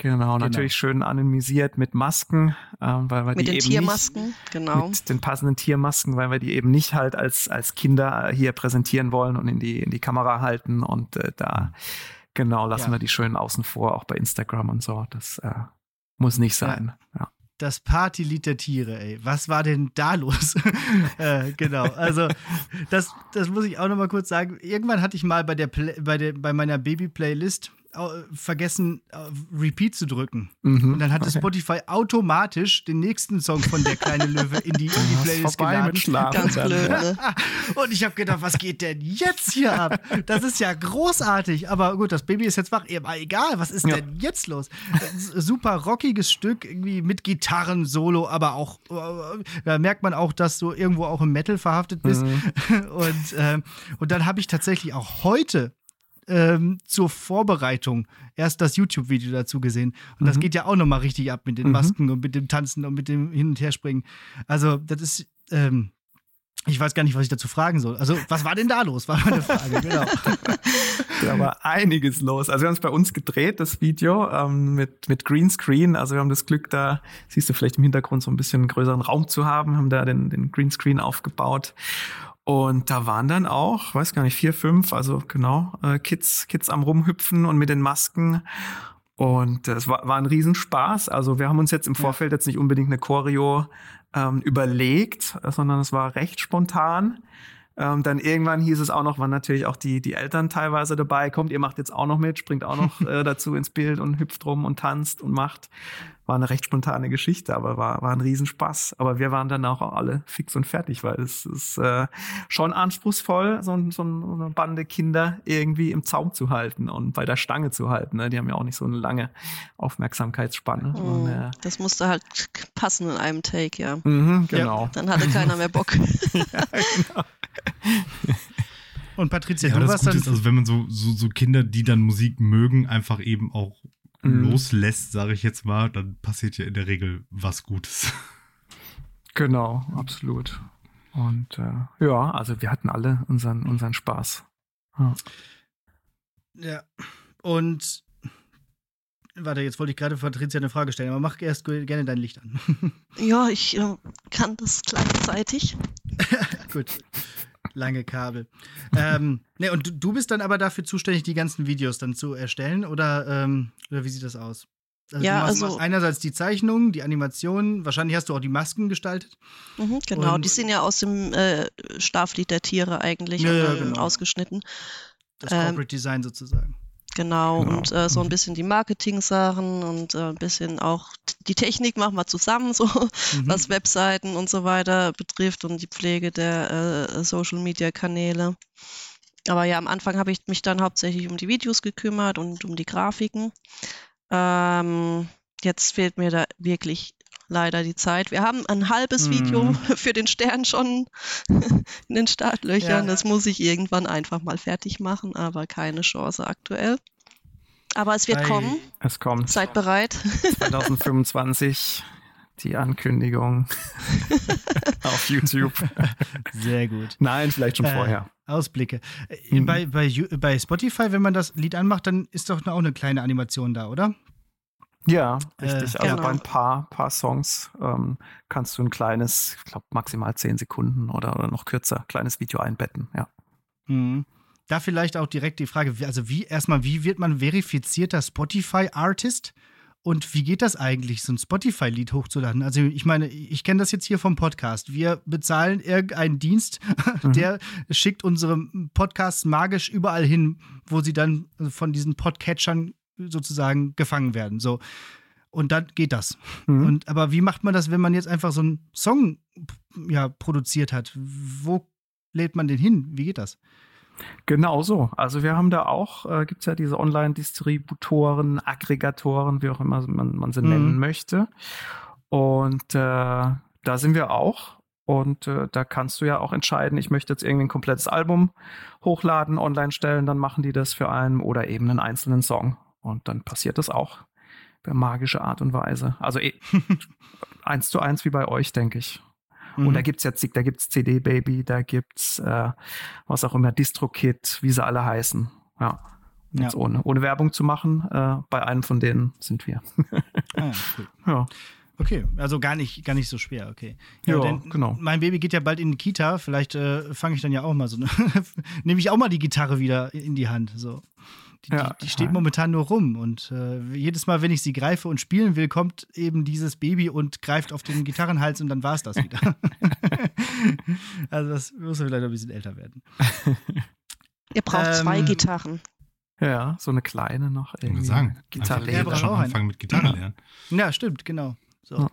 Genau, genau, natürlich schön anonymisiert mit Masken, ähm, weil wir mit die den eben Tiermasken, nicht, genau. Mit den passenden Tiermasken, weil wir die eben nicht halt als, als Kinder hier präsentieren wollen und in die, in die Kamera halten und äh, da Genau, lassen ja. wir die schön außen vor, auch bei Instagram und so. Das äh, muss nicht sein. Ja. ja. Das Partylied der Tiere, ey. Was war denn da los? äh, genau. Also, das, das muss ich auch noch mal kurz sagen. Irgendwann hatte ich mal bei, der Play, bei, der, bei meiner Baby-Playlist vergessen, Repeat zu drücken. Mhm, und dann hatte okay. Spotify automatisch den nächsten Song von der kleine Löwe in die, in die Playlist geladen. Ganz blöd, ne? Und ich habe gedacht, was geht denn jetzt hier ab? Das ist ja großartig. Aber gut, das Baby ist jetzt wach. Aber egal, was ist ja. denn jetzt los? Super rockiges Stück, irgendwie mit Gitarren, Solo, aber auch, äh, da merkt man auch, dass du irgendwo auch im Metal verhaftet bist. Mhm. Und, äh, und dann habe ich tatsächlich auch heute ähm, zur Vorbereitung erst das YouTube-Video dazu gesehen. Und mhm. das geht ja auch nochmal richtig ab mit den mhm. Masken mhm. und mit dem Tanzen und mit dem Hin- und Herspringen. Also, das ist. Ähm, ich weiß gar nicht, was ich dazu fragen soll. Also, was war denn da los? War meine Frage, genau. da war einiges los. Also, wir haben es bei uns gedreht, das Video, ähm, mit, mit Greenscreen. Also, wir haben das Glück, da siehst du vielleicht im Hintergrund so ein bisschen einen größeren Raum zu haben, haben da den, den Greenscreen aufgebaut. Und da waren dann auch, weiß gar nicht, vier, fünf, also genau, äh, Kids, Kids am Rumhüpfen und mit den Masken. Und es war, war ein Riesenspaß. Also wir haben uns jetzt im Vorfeld jetzt nicht unbedingt eine Choreo ähm, überlegt, sondern es war recht spontan. Ähm, dann irgendwann hieß es auch noch, waren natürlich auch die, die Eltern teilweise dabei. Kommt, ihr macht jetzt auch noch mit, springt auch noch äh, dazu ins Bild und hüpft rum und tanzt und macht war eine recht spontane Geschichte, aber war, war ein Riesenspaß. Aber wir waren dann auch alle fix und fertig, weil es ist äh, schon anspruchsvoll, so, so eine Bande Kinder irgendwie im Zaum zu halten und bei der Stange zu halten. Ne? Die haben ja auch nicht so eine lange Aufmerksamkeitsspanne. Mm, und, äh, das musste halt passen in einem Take, ja. Mhm, genau. Ja, dann hatte keiner mehr Bock. ja, genau. Und Patricia, ja, du das warst dann. Ist, also wenn man so, so, so Kinder, die dann Musik mögen, einfach eben auch mhm. loslässt, sage ich jetzt mal, dann passiert ja in der Regel was Gutes. Genau, absolut. Und äh, ja, also wir hatten alle unseren, unseren Spaß. Ja. ja. Und warte, jetzt wollte ich gerade Patricia eine Frage stellen, aber mach erst gerne dein Licht an. ja, ich äh, kann das gleichzeitig. Gut lange Kabel. ähm, ne, und du, du, bist dann aber dafür zuständig, die ganzen Videos dann zu erstellen oder, ähm, oder wie sieht das aus? Also ja, machst, also einerseits die Zeichnungen, die Animationen, wahrscheinlich hast du auch die Masken gestaltet. Mhm, genau, und, die sind ja aus dem äh, Schlaflied der Tiere eigentlich ja, ja, genau. ausgeschnitten. Das Corporate ähm, Design sozusagen. Genau, genau. und äh, so ein mhm. bisschen die Marketing-Sachen und äh, ein bisschen auch die Technik machen wir zusammen, so mhm. was Webseiten und so weiter betrifft und die Pflege der äh, Social-Media-Kanäle. Aber ja, am Anfang habe ich mich dann hauptsächlich um die Videos gekümmert und um die Grafiken. Ähm, jetzt fehlt mir da wirklich leider die Zeit. Wir haben ein halbes mhm. Video für den Stern schon in den Startlöchern. Ja. Das muss ich irgendwann einfach mal fertig machen, aber keine Chance aktuell. Aber es wird Ei, kommen. Es kommt. Seid bereit. 2025 die Ankündigung auf YouTube. Sehr gut. Nein, vielleicht schon äh, vorher. Ausblicke. Mhm. Bei, bei, bei Spotify, wenn man das Lied anmacht, dann ist doch auch eine kleine Animation da, oder? Ja, richtig. Äh, also genau. bei ein paar, paar Songs ähm, kannst du ein kleines, ich glaube maximal zehn Sekunden oder, oder noch kürzer, kleines Video einbetten, ja. Mhm. Da vielleicht auch direkt die Frage, also wie erstmal, wie wird man verifizierter Spotify-Artist? Und wie geht das eigentlich, so ein Spotify-Lied hochzuladen? Also ich meine, ich kenne das jetzt hier vom Podcast. Wir bezahlen irgendeinen Dienst, mhm. der schickt unsere Podcasts magisch überall hin, wo sie dann von diesen Podcatchern sozusagen gefangen werden. So. Und dann geht das. Mhm. Und, aber wie macht man das, wenn man jetzt einfach so einen Song ja, produziert hat? Wo lädt man den hin? Wie geht das? Genau so. Also wir haben da auch, äh, gibt es ja diese Online-Distributoren, Aggregatoren, wie auch immer man, man sie mhm. nennen möchte. Und äh, da sind wir auch. Und äh, da kannst du ja auch entscheiden, ich möchte jetzt irgendwie ein komplettes Album hochladen, online stellen, dann machen die das für einen oder eben einen einzelnen Song. Und dann passiert das auch per magische Art und Weise. Also eh, eins zu eins wie bei euch, denke ich. Mhm. Und da gibt es jetzt, da gibt's CD Baby, da gibt's äh, was auch immer, DistroKit, wie sie alle heißen. Ja. Jetzt ja. ohne, ohne Werbung zu machen, äh, bei einem von denen sind wir. ah, ja, cool. ja. Okay, also gar nicht, gar nicht so schwer, okay. Ja, ja genau. Mein Baby geht ja bald in die Kita, vielleicht äh, fange ich dann ja auch mal so, nehme ich auch mal die Gitarre wieder in die Hand, so. Die, ja, die, die steht momentan nur rum und äh, jedes Mal, wenn ich sie greife und spielen will, kommt eben dieses Baby und greift auf den Gitarrenhals und dann war es das wieder. also das muss vielleicht ein bisschen älter werden. Ihr braucht ähm, zwei Gitarren. Ja, so eine kleine noch. Irgendwie. Ich sagen, Gitarre. Ja, schon anfangen mit Gitarre lernen. Ja, stimmt, genau. So. Ja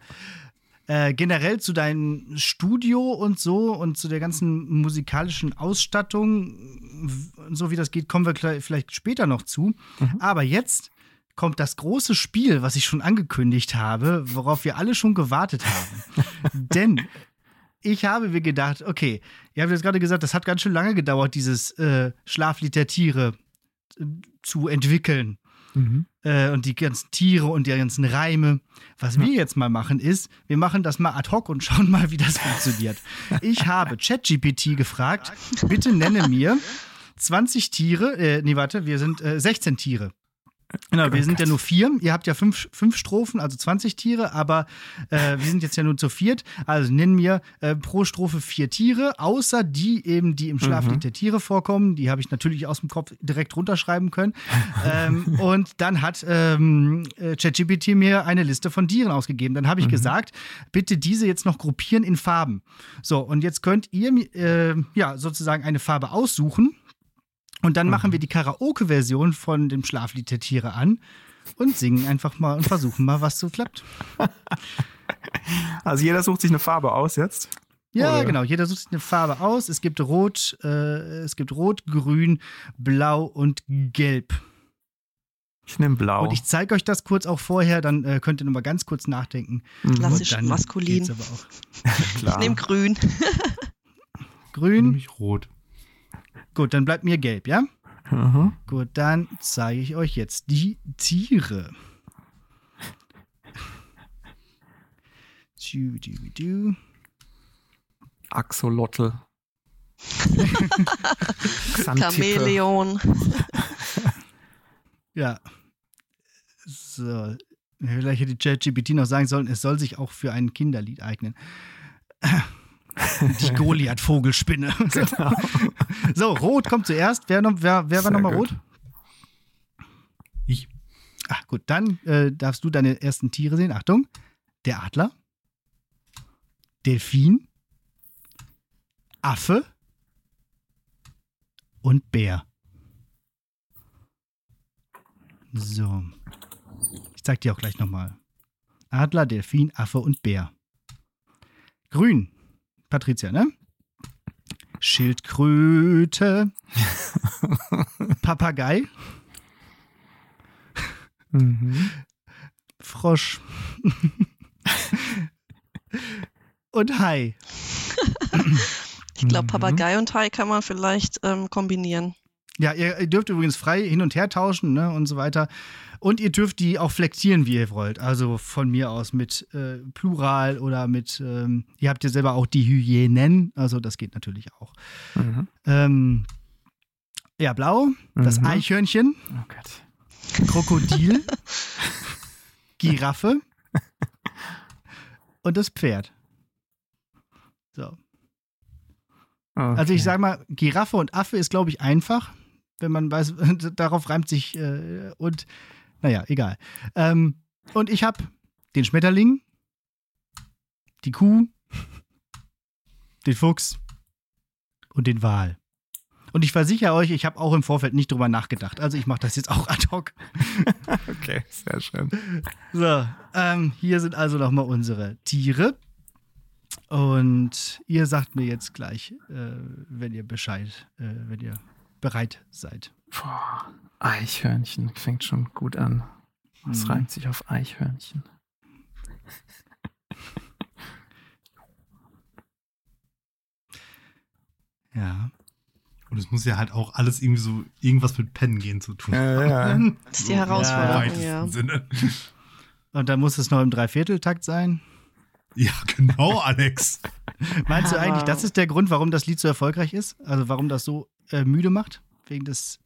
äh, generell zu deinem Studio und so und zu der ganzen musikalischen Ausstattung, so wie das geht, kommen wir vielleicht später noch zu. Mhm. Aber jetzt kommt das große Spiel, was ich schon angekündigt habe, worauf wir alle schon gewartet haben. Denn ich habe mir gedacht, okay, ihr habt jetzt gerade gesagt, das hat ganz schön lange gedauert, dieses äh, Schlaflied der Tiere äh, zu entwickeln. Mhm. Äh, und die ganzen Tiere und die ganzen Reime. Was ja. wir jetzt mal machen ist, wir machen das mal ad hoc und schauen mal, wie das funktioniert. Ich habe ChatGPT gefragt, bitte nenne mir 20 Tiere, äh, nee, warte, wir sind äh, 16 Tiere. Genau, wir sind ja nur vier. Ihr habt ja fünf, fünf Strophen, also 20 Tiere, aber äh, wir sind jetzt ja nur zu viert. Also nennen wir äh, pro Strophe vier Tiere, außer die eben, die im Schlaflied mhm. der Tiere vorkommen. Die habe ich natürlich aus dem Kopf direkt runterschreiben können. ähm, und dann hat ähm, äh, ChatGPT mir eine Liste von Tieren ausgegeben. Dann habe ich mhm. gesagt, bitte diese jetzt noch gruppieren in Farben. So, und jetzt könnt ihr äh, ja sozusagen eine Farbe aussuchen und dann mhm. machen wir die Karaoke-Version von dem Schlaflied der Tiere an und singen einfach mal und versuchen mal, was so klappt. Also jeder sucht sich eine Farbe aus jetzt? Ja, Oder? genau. Jeder sucht sich eine Farbe aus. Es gibt Rot, äh, es gibt Rot, Grün, Blau und Gelb. Ich nehme Blau. Und ich zeige euch das kurz auch vorher, dann äh, könnt ihr nochmal ganz kurz nachdenken. Klassisch maskulin. ich nehme Grün. Grün. Nehme ich Rot. Gut, dann bleibt mir gelb, ja? Mhm. Gut, dann zeige ich euch jetzt die Tiere. Du, du, du. Axolotl. Chamäleon. ja. So. Vielleicht hätte die ChatGPT noch sagen sollen, es soll sich auch für ein Kinderlied eignen. Die Goliath-Vogelspinne. Genau. So, Rot kommt zuerst. Wer, noch, wer, wer war nochmal Rot? Ich. Ach gut, dann äh, darfst du deine ersten Tiere sehen. Achtung. Der Adler. Delfin. Affe. Und Bär. So. Ich zeig dir auch gleich nochmal. Adler, Delfin, Affe und Bär. Grün. Patricia, ne? Schildkröte, Papagei, mhm. Frosch und Hai. Ich glaube, Papagei und Hai kann man vielleicht ähm, kombinieren. Ja, ihr dürft übrigens frei hin und her tauschen ne, und so weiter. Und ihr dürft die auch flektieren, wie ihr wollt. Also von mir aus mit äh, Plural oder mit, ähm, ihr habt ja selber auch die Hyänen, also das geht natürlich auch. Mhm. Ähm, ja, blau, das mhm. Eichhörnchen, oh Krokodil, Giraffe und das Pferd. So. Okay. Also ich sag mal, Giraffe und Affe ist, glaube ich, einfach, wenn man weiß, darauf reimt sich äh, und naja, egal. Ähm, und ich habe den Schmetterling, die Kuh, den Fuchs und den Wal. Und ich versichere euch, ich habe auch im Vorfeld nicht drüber nachgedacht. Also ich mache das jetzt auch ad hoc. okay, sehr schön. So, ähm, hier sind also nochmal unsere Tiere. Und ihr sagt mir jetzt gleich, äh, wenn ihr Bescheid, äh, wenn ihr bereit seid. Boah, Eichhörnchen fängt schon gut an. Was mhm. reimt sich auf Eichhörnchen? ja. Und es muss ja halt auch alles irgendwie so irgendwas mit Pennen gehen zu tun. Ja, ja. Das ist die Herausforderung, ja. Sinne. Und dann muss es noch im Dreivierteltakt sein. Ja, genau, Alex. Meinst du eigentlich, das ist der Grund, warum das Lied so erfolgreich ist? Also warum das so äh, müde macht? Wegen des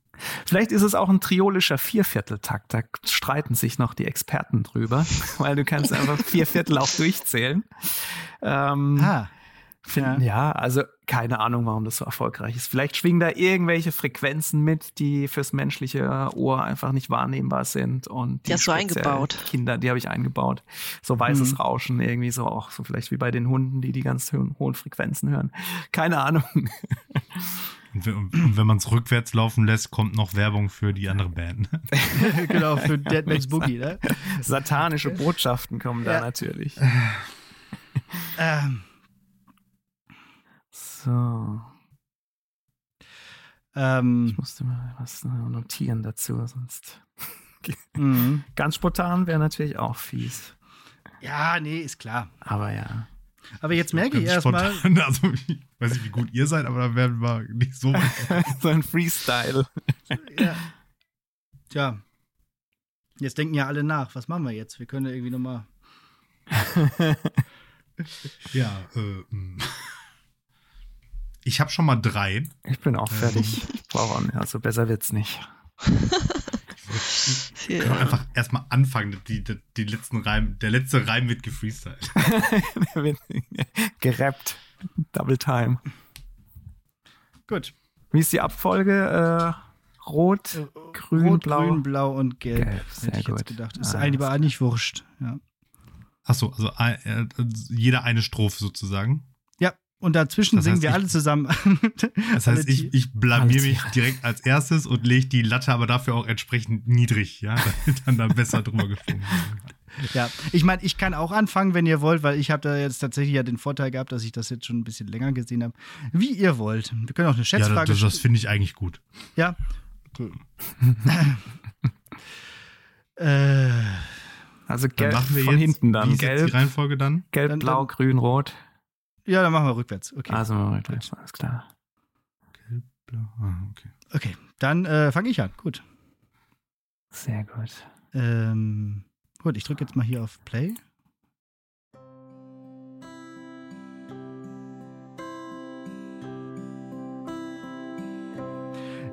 Vielleicht ist es auch ein triolischer Viervierteltakt. Da streiten sich noch die Experten drüber, weil du kannst einfach vier Viertel auch durchzählen. Ähm, ah. Ja. ja. also keine Ahnung, warum das so erfolgreich ist. Vielleicht schwingen da irgendwelche Frequenzen mit, die fürs menschliche Ohr einfach nicht wahrnehmbar sind. Und die, die hast du eingebaut. Kinder, die habe ich eingebaut. So weißes mhm. Rauschen irgendwie so auch so vielleicht wie bei den Hunden, die die ganz hohen Frequenzen hören. Keine Ahnung. Und wenn man es rückwärts laufen lässt, kommt noch Werbung für die andere Band. genau, für Dead Man's Boogie, ne? Satanische Botschaften kommen da natürlich. Ähm. So. Ähm. Ich musste mal was notieren dazu, sonst. mhm. Ganz spontan wäre natürlich auch fies. Ja, nee, ist klar. Aber ja. Aber jetzt merke ich erstmal. Also, ich weiß nicht, wie gut ihr seid, aber da werden wir nicht so. so ein Freestyle. ja. Tja. Jetzt denken ja alle nach. Was machen wir jetzt? Wir können ja irgendwie nochmal. ja, äh. Hm. Ich habe schon mal drei. Ich bin auch fertig. Ich brauche also besser wird's nicht. Wir können einfach erstmal anfangen. Die, die, die, letzten Reim, der letzte Reim wird gefreestylt. Gerappt. Double Time. Gut. Wie ist die Abfolge? Äh, rot, äh, grün, rot, blau. grün, blau und gelb. gelb sehr hätte ich gut. jetzt gedacht. Ist ah, eigentlich, eigentlich wurscht. Ja. Achso, also äh, jeder eine Strophe sozusagen. Und dazwischen das heißt, singen wir ich, alle zusammen. Das heißt, ich, ich blamier mich direkt als erstes und lege die Latte aber dafür auch entsprechend niedrig, ja, damit dann da besser drüber gesprungen Ja, ich meine, ich kann auch anfangen, wenn ihr wollt, weil ich habe da jetzt tatsächlich ja den Vorteil gehabt, dass ich das jetzt schon ein bisschen länger gesehen habe. Wie ihr wollt. Wir können auch eine Schätzfrage. Ja, das, das finde ich eigentlich gut. Ja. Okay. äh, also gelb dann machen wir von jetzt, hinten dann. Wie gelb, die Reihenfolge dann? Gelb, dann, blau, dann, grün, rot. Ja, dann machen wir rückwärts. Okay. Also machen wir rückwärts, alles klar. Gelb, blau, ah, okay. Okay, dann äh, fange ich an. Gut. Sehr gut. Ähm, gut, ich drücke jetzt mal hier auf Play.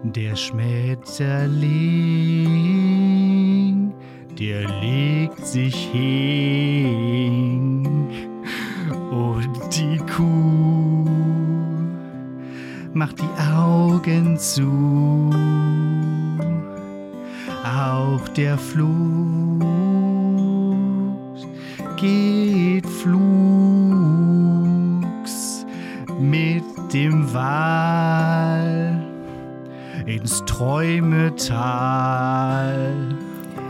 Der Schmetterling der legt sich hin macht die Augen zu. Auch der Fluss geht flugs mit dem Wal ins Träumetal.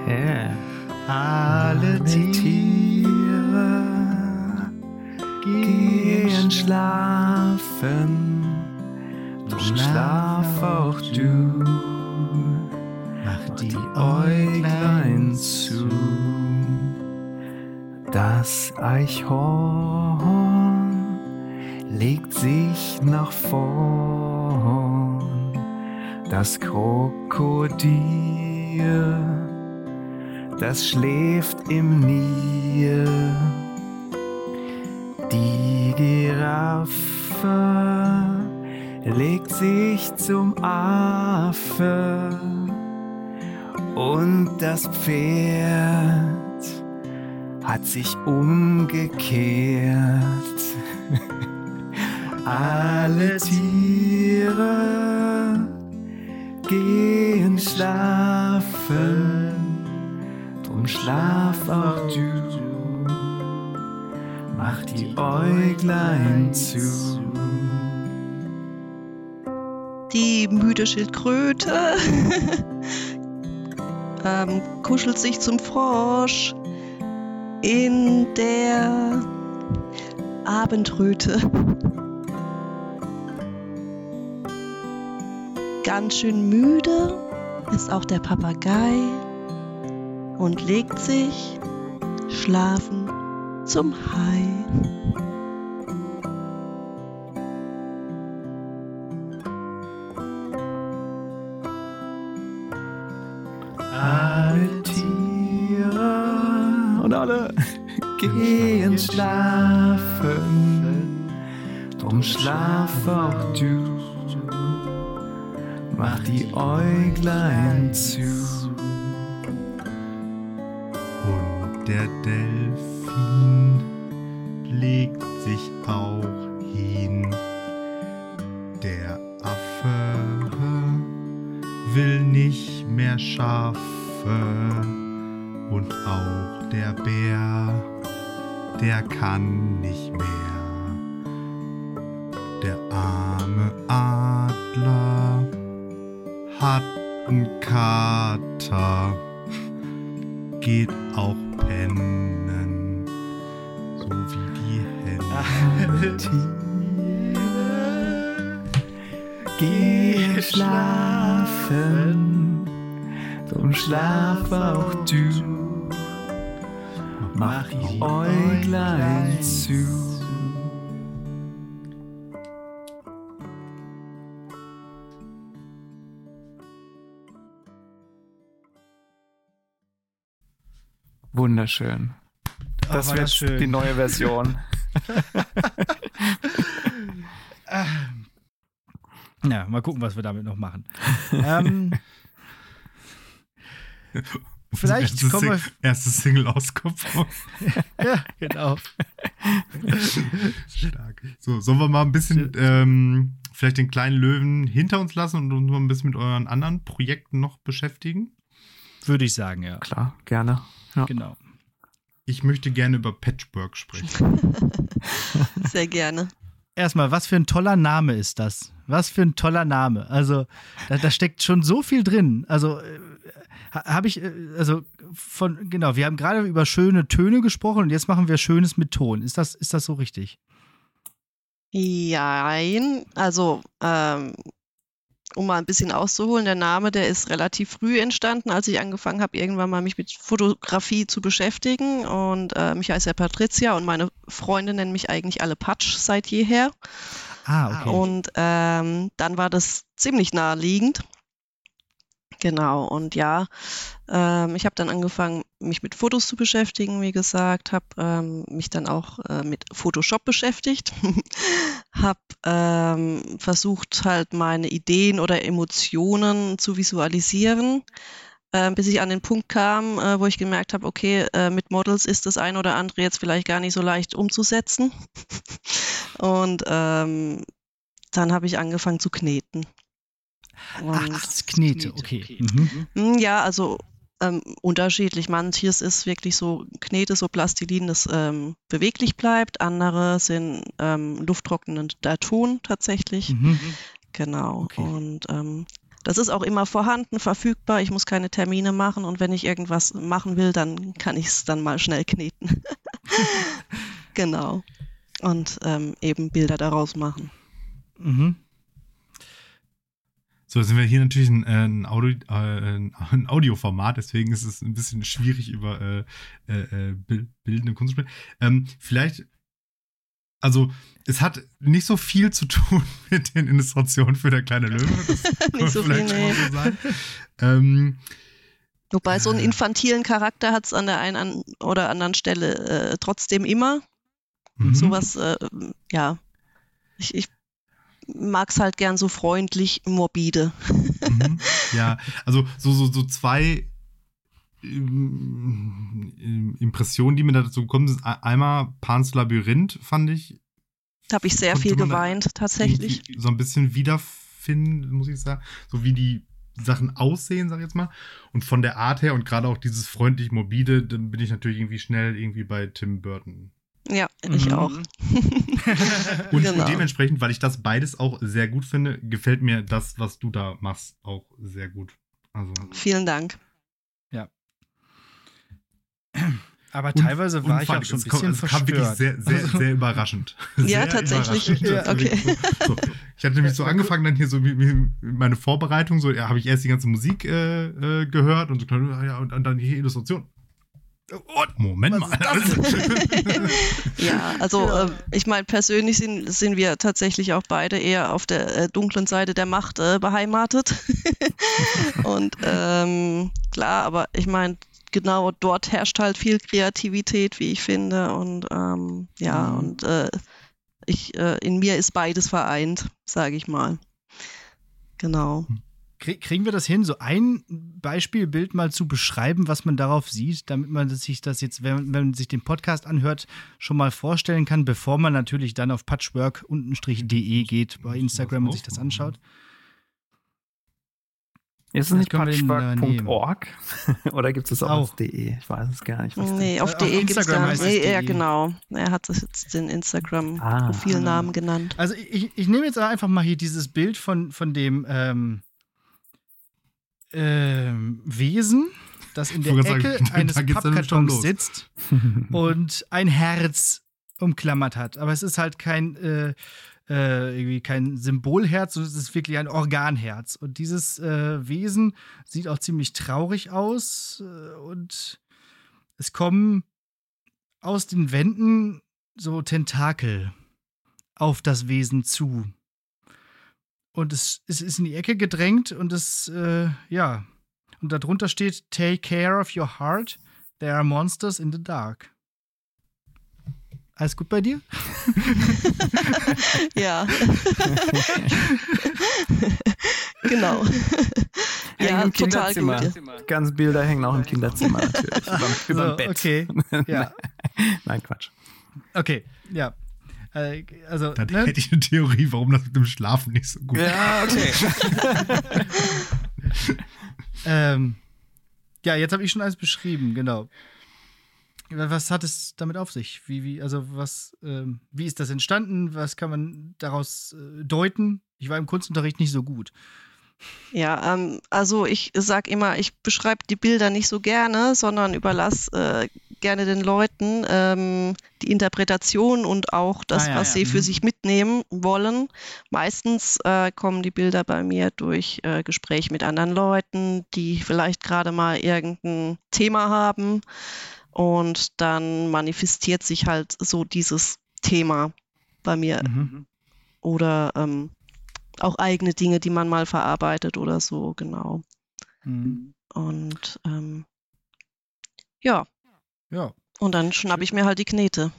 Yeah. Alle Tiere gehen schlafen, schlaf auch du. Mach die Äuglein zu. Das Eichhorn legt sich nach vorn, das Krokodil das schläft im Nil. Die Giraffe legt sich zum Affe und das Pferd hat sich umgekehrt. Alle Tiere gehen schlafen und schlaf auch du. Mach die Äuglein zu. Die müde Schildkröte ähm, kuschelt sich zum Frosch in der Abendröte. Ganz schön müde ist auch der Papagei und legt sich schlafen zum Hai. Gehen schlafen, drum schlaf auch du, mach die Äuglein zu. Der Delfin legt sich auch hin. Der Affe will nicht mehr Schafe und auch der Bär, der kann nicht mehr. Der arme Adler hat einen Kater, geht auch pennen, so wie die Hände. Tiere gehen schlafen, drum schlaf auch du, mach die Äuglein zu. Wunderschön. Das wird schön. die neue Version. ja, mal gucken, was wir damit noch machen. ähm, Vielleicht erste, kommen wir. Sing erste Single-Auskopplung. ja, genau. Stark. So, sollen wir mal ein bisschen ähm, vielleicht den kleinen Löwen hinter uns lassen und uns mal ein bisschen mit euren anderen Projekten noch beschäftigen? Würde ich sagen, ja. Klar, gerne. Ja. Genau. Ich möchte gerne über Patchwork sprechen. Sehr gerne. Erstmal, was für ein toller Name ist das? Was für ein toller Name. Also, da, da steckt schon so viel drin. Also, äh, habe ich, äh, also von, genau, wir haben gerade über schöne Töne gesprochen und jetzt machen wir Schönes mit Ton. Ist das, ist das so richtig? Jein, also ähm, um mal ein bisschen auszuholen, der Name, der ist relativ früh entstanden, als ich angefangen habe, irgendwann mal mich mit Fotografie zu beschäftigen. Und äh, mich heißt ja Patricia und meine Freunde nennen mich eigentlich alle Patsch seit jeher. Ah, okay. Und ähm, dann war das ziemlich naheliegend. Genau, und ja, ähm, ich habe dann angefangen, mich mit Fotos zu beschäftigen, wie gesagt, habe ähm, mich dann auch äh, mit Photoshop beschäftigt, habe ähm, versucht, halt meine Ideen oder Emotionen zu visualisieren, äh, bis ich an den Punkt kam, äh, wo ich gemerkt habe, okay, äh, mit Models ist das ein oder andere jetzt vielleicht gar nicht so leicht umzusetzen. und ähm, dann habe ich angefangen zu kneten. Ach, das Knete, okay. Mhm. Ja, also ähm, unterschiedlich. Manches ist wirklich so Knete, so Plastilin, das ähm, beweglich bleibt. Andere sind ähm, lufttrocknender Ton tatsächlich. Mhm. Genau. Okay. Und ähm, das ist auch immer vorhanden, verfügbar. Ich muss keine Termine machen und wenn ich irgendwas machen will, dann kann ich es dann mal schnell kneten. genau. Und ähm, eben Bilder daraus machen. Mhm. So, sind wir hier natürlich ein, äh, ein, Audio, äh, ein Audioformat, deswegen ist es ein bisschen schwierig über äh, äh, bildende Kunst zu sprechen. Ähm, vielleicht, also es hat nicht so viel zu tun mit den Illustrationen für der kleine Löwe. Das nicht so viel, nee. so sein. Ähm, Wobei so einen infantilen Charakter hat es an der einen oder anderen Stelle äh, trotzdem immer. Mhm. Sowas, äh, ja. Ich, ich mag es halt gern so freundlich, morbide. Mhm. Ja, also so, so, so zwei ähm, Impressionen, die mir dazu kommen, sind einmal Pans Labyrinth, fand ich. Da habe ich sehr viel geweint, tatsächlich. So ein bisschen wiederfinden, muss ich sagen. So wie die Sachen aussehen, sag ich jetzt mal. Und von der Art her und gerade auch dieses freundlich morbide, dann bin ich natürlich irgendwie schnell irgendwie bei Tim Burton. Ja, ich mhm. auch. und, genau. dementsprechend, weil ich das beides auch sehr gut finde, gefällt mir das, was du da machst, auch sehr gut. Also. Vielen Dank. Ja. Aber teilweise und, war ich auch schon ein bisschen es kam wirklich sehr, sehr, also sehr überraschend. ja, tatsächlich. Ja, okay. So, ich hatte nämlich so angefangen, dann hier so wie, wie meine Vorbereitung, so ja, habe ich erst die ganze Musik äh, äh, gehört und so, ja, und, und dann hier Illustration. Oh, Moment mal. ja, also ja. Äh, ich meine, persönlich sind, sind wir tatsächlich auch beide eher auf der äh, dunklen Seite der Macht äh, beheimatet. und ähm, klar, aber ich meine, genau dort herrscht halt viel Kreativität, wie ich finde. Und ähm, ja, mhm. und äh, ich, äh, in mir ist beides vereint, sage ich mal. Genau. Mhm. Kriegen wir das hin, so ein Beispielbild mal zu beschreiben, was man darauf sieht, damit man sich das jetzt, wenn, wenn man sich den Podcast anhört, schon mal vorstellen kann, bevor man natürlich dann auf patchwork-de geht bei Instagram und sich das anschaut? Ist es nicht patchwork.org? Oder gibt es auch, auch. auf de? Ich weiß es gar nicht. nee, auf de gibt es gar nicht. Nee, ja, genau. Er hat jetzt den Instagram-Profilnamen ah, genannt. Also ich, ich nehme jetzt einfach mal hier dieses Bild von, von dem ähm, äh, Wesen, das in der Ecke sagen, eines Pappkartons sitzt und ein Herz umklammert hat. Aber es ist halt kein, äh, äh, irgendwie kein Symbolherz, sondern es ist wirklich ein Organherz. Und dieses äh, Wesen sieht auch ziemlich traurig aus äh, und es kommen aus den Wänden so Tentakel auf das Wesen zu. Und es, es ist in die Ecke gedrängt und es, äh, ja. Und darunter steht: Take care of your heart. There are monsters in the dark. Alles gut bei dir? ja. genau. ja, im total gut. Die ganzen Bilder hängen auch im Kinderzimmer natürlich. über, dem Bett. Okay. Ja. Nein, Quatsch. Okay, ja. Äh, also, Dann ne? hätte ich eine Theorie, warum das mit dem Schlafen nicht so gut ist. Ja, okay. ähm, ja, jetzt habe ich schon alles beschrieben, genau. Was hat es damit auf sich? Wie, wie, also was, ähm, wie ist das entstanden? Was kann man daraus äh, deuten? Ich war im Kunstunterricht nicht so gut. Ja, ähm, also ich sage immer, ich beschreibe die Bilder nicht so gerne, sondern überlasse äh, gerne den Leuten ähm, die Interpretation und auch das, ah, ja, was ja. sie für mhm. sich mitnehmen wollen. Meistens äh, kommen die Bilder bei mir durch äh, Gespräch mit anderen Leuten, die vielleicht gerade mal irgendein Thema haben und dann manifestiert sich halt so dieses Thema bei mir. Mhm. Oder ähm, auch eigene Dinge, die man mal verarbeitet oder so, genau. Mhm. Und ähm, ja. Ja. Und dann schnappe ich mir halt die Knete.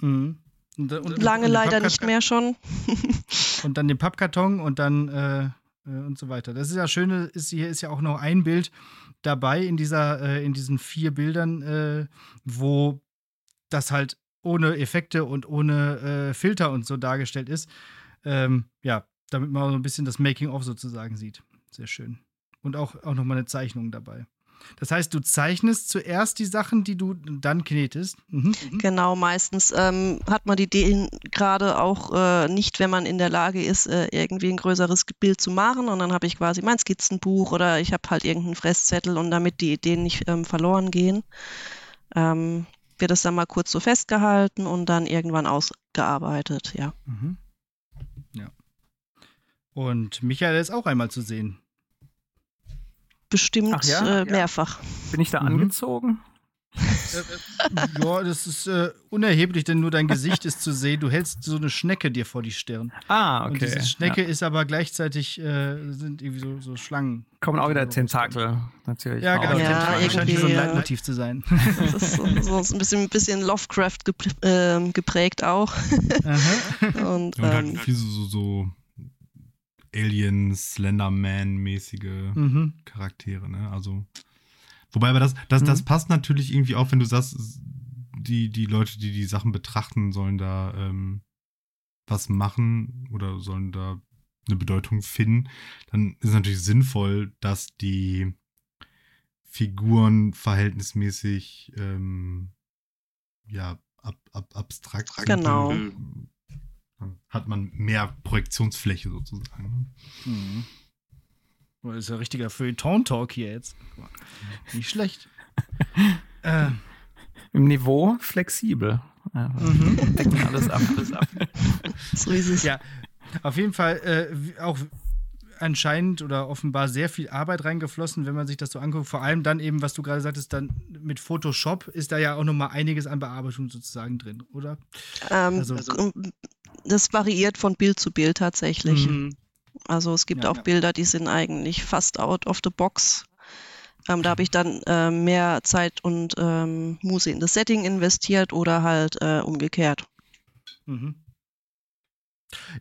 Mhm. Und, und, Lange und leider nicht mehr schon. und dann den Pappkarton und dann äh, äh, und so weiter. Das ist ja schöne, ist hier ist ja auch noch ein Bild dabei in dieser, äh, in diesen vier Bildern, äh, wo das halt ohne Effekte und ohne äh, Filter und so dargestellt ist. Ähm, ja, damit man so ein bisschen das Making-of sozusagen sieht. Sehr schön. Und auch, auch nochmal eine Zeichnung dabei. Das heißt, du zeichnest zuerst die Sachen, die du dann knetest. Mhm. mhm. Genau, meistens ähm, hat man die Ideen gerade auch äh, nicht, wenn man in der Lage ist, äh, irgendwie ein größeres Bild zu machen. Und dann habe ich quasi mein Skizzenbuch oder ich habe halt irgendeinen Fresszettel und damit die Ideen nicht ähm, verloren gehen, ähm, wird es dann mal kurz so festgehalten und dann irgendwann ausgearbeitet, ja. Mhm. Und Michael ist auch einmal zu sehen. Bestimmt ja? äh, mehrfach. Bin ich da mhm. angezogen? Äh, äh, ja, das ist äh, unerheblich, denn nur dein Gesicht ist zu sehen. Du hältst so eine Schnecke dir vor die Stirn. Ah, okay. Und diese Schnecke ja. ist aber gleichzeitig, äh, sind irgendwie so, so, Schlangen. Kommen auch wieder Tentakel, natürlich. Ja, genau. Ja, Tentakel scheint hier so ein Leitmotiv zu sein. Das ist so, so ein bisschen, ein bisschen Lovecraft ähm, geprägt auch. und, und halt ähm, viel so, so Alien, Slenderman-mäßige mhm. Charaktere, ne? Also. Wobei aber das, das, mhm. das passt natürlich irgendwie auch, wenn du sagst, die, die Leute, die die Sachen betrachten, sollen da ähm, was machen oder sollen da eine Bedeutung finden, dann ist es natürlich sinnvoll, dass die Figuren verhältnismäßig ähm, ja ab, ab, abstrakt genau. Dann hat man mehr Projektionsfläche sozusagen. Ne? Mhm. Das ist ja richtiger Feuilleton-Talk hier jetzt. Nicht schlecht. äh. Im Niveau flexibel. Mhm. Decken alles ab, alles ab. so ist es. Ja, auf jeden Fall äh, auch anscheinend oder offenbar sehr viel Arbeit reingeflossen, wenn man sich das so anguckt. Vor allem dann eben, was du gerade sagtest, dann mit Photoshop ist da ja auch noch mal einiges an Bearbeitung sozusagen drin, oder? Ähm, also, also das variiert von Bild zu Bild tatsächlich. Mhm. Also es gibt ja, auch ja. Bilder, die sind eigentlich fast out of the box. Ähm, da habe ich dann äh, mehr Zeit und ähm, Muße in das Setting investiert oder halt äh, umgekehrt. Mhm.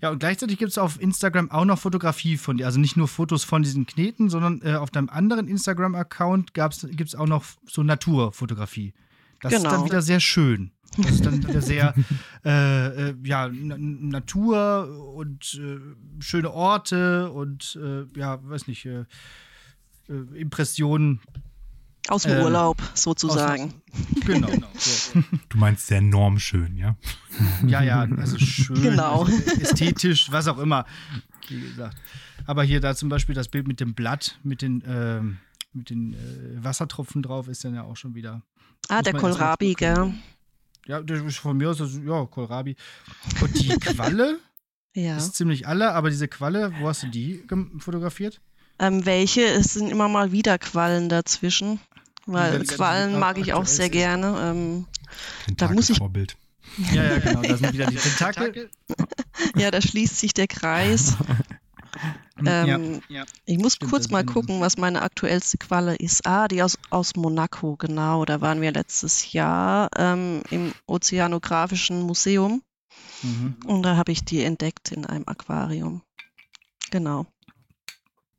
Ja, und gleichzeitig gibt es auf Instagram auch noch Fotografie von dir. Also nicht nur Fotos von diesen Kneten, sondern äh, auf deinem anderen Instagram-Account gibt es auch noch so Naturfotografie. Das genau. ist dann genau. wieder sehr schön. Das ist dann wieder sehr äh, äh, ja, Natur und äh, schöne Orte und äh, ja, weiß nicht, äh, äh, Impressionen. Aus dem Urlaub sozusagen. Aus, genau. genau so. Du meinst sehr normschön, ja? Ja, ja, also schön, genau. Also ästhetisch, was auch immer. Wie gesagt. Aber hier da zum Beispiel das Bild mit dem Blatt, mit den, ähm, mit den Wassertropfen drauf, ist dann ja auch schon wieder. Ah, der Kohlrabi, gell? Ja, von mir aus, also, ja, Kohlrabi. Und die Qualle ja. ist ziemlich alle, aber diese Qualle, wo hast du die fotografiert? Ähm, welche? Es sind immer mal wieder Quallen dazwischen. Weil Quallen mag ich auch sehr gerne. Ähm, da muss ich. Vorbild. Ja, ja, genau. Da sind wieder die Tentakel. ja, da schließt sich der Kreis. Hm, ähm, ja, ja. Ich muss Stimmt, kurz mal gucken, was meine aktuellste Qualle ist. Ah, die aus, aus Monaco, genau. Da waren wir letztes Jahr ähm, im Ozeanografischen Museum. Mhm. Und da habe ich die entdeckt in einem Aquarium. Genau.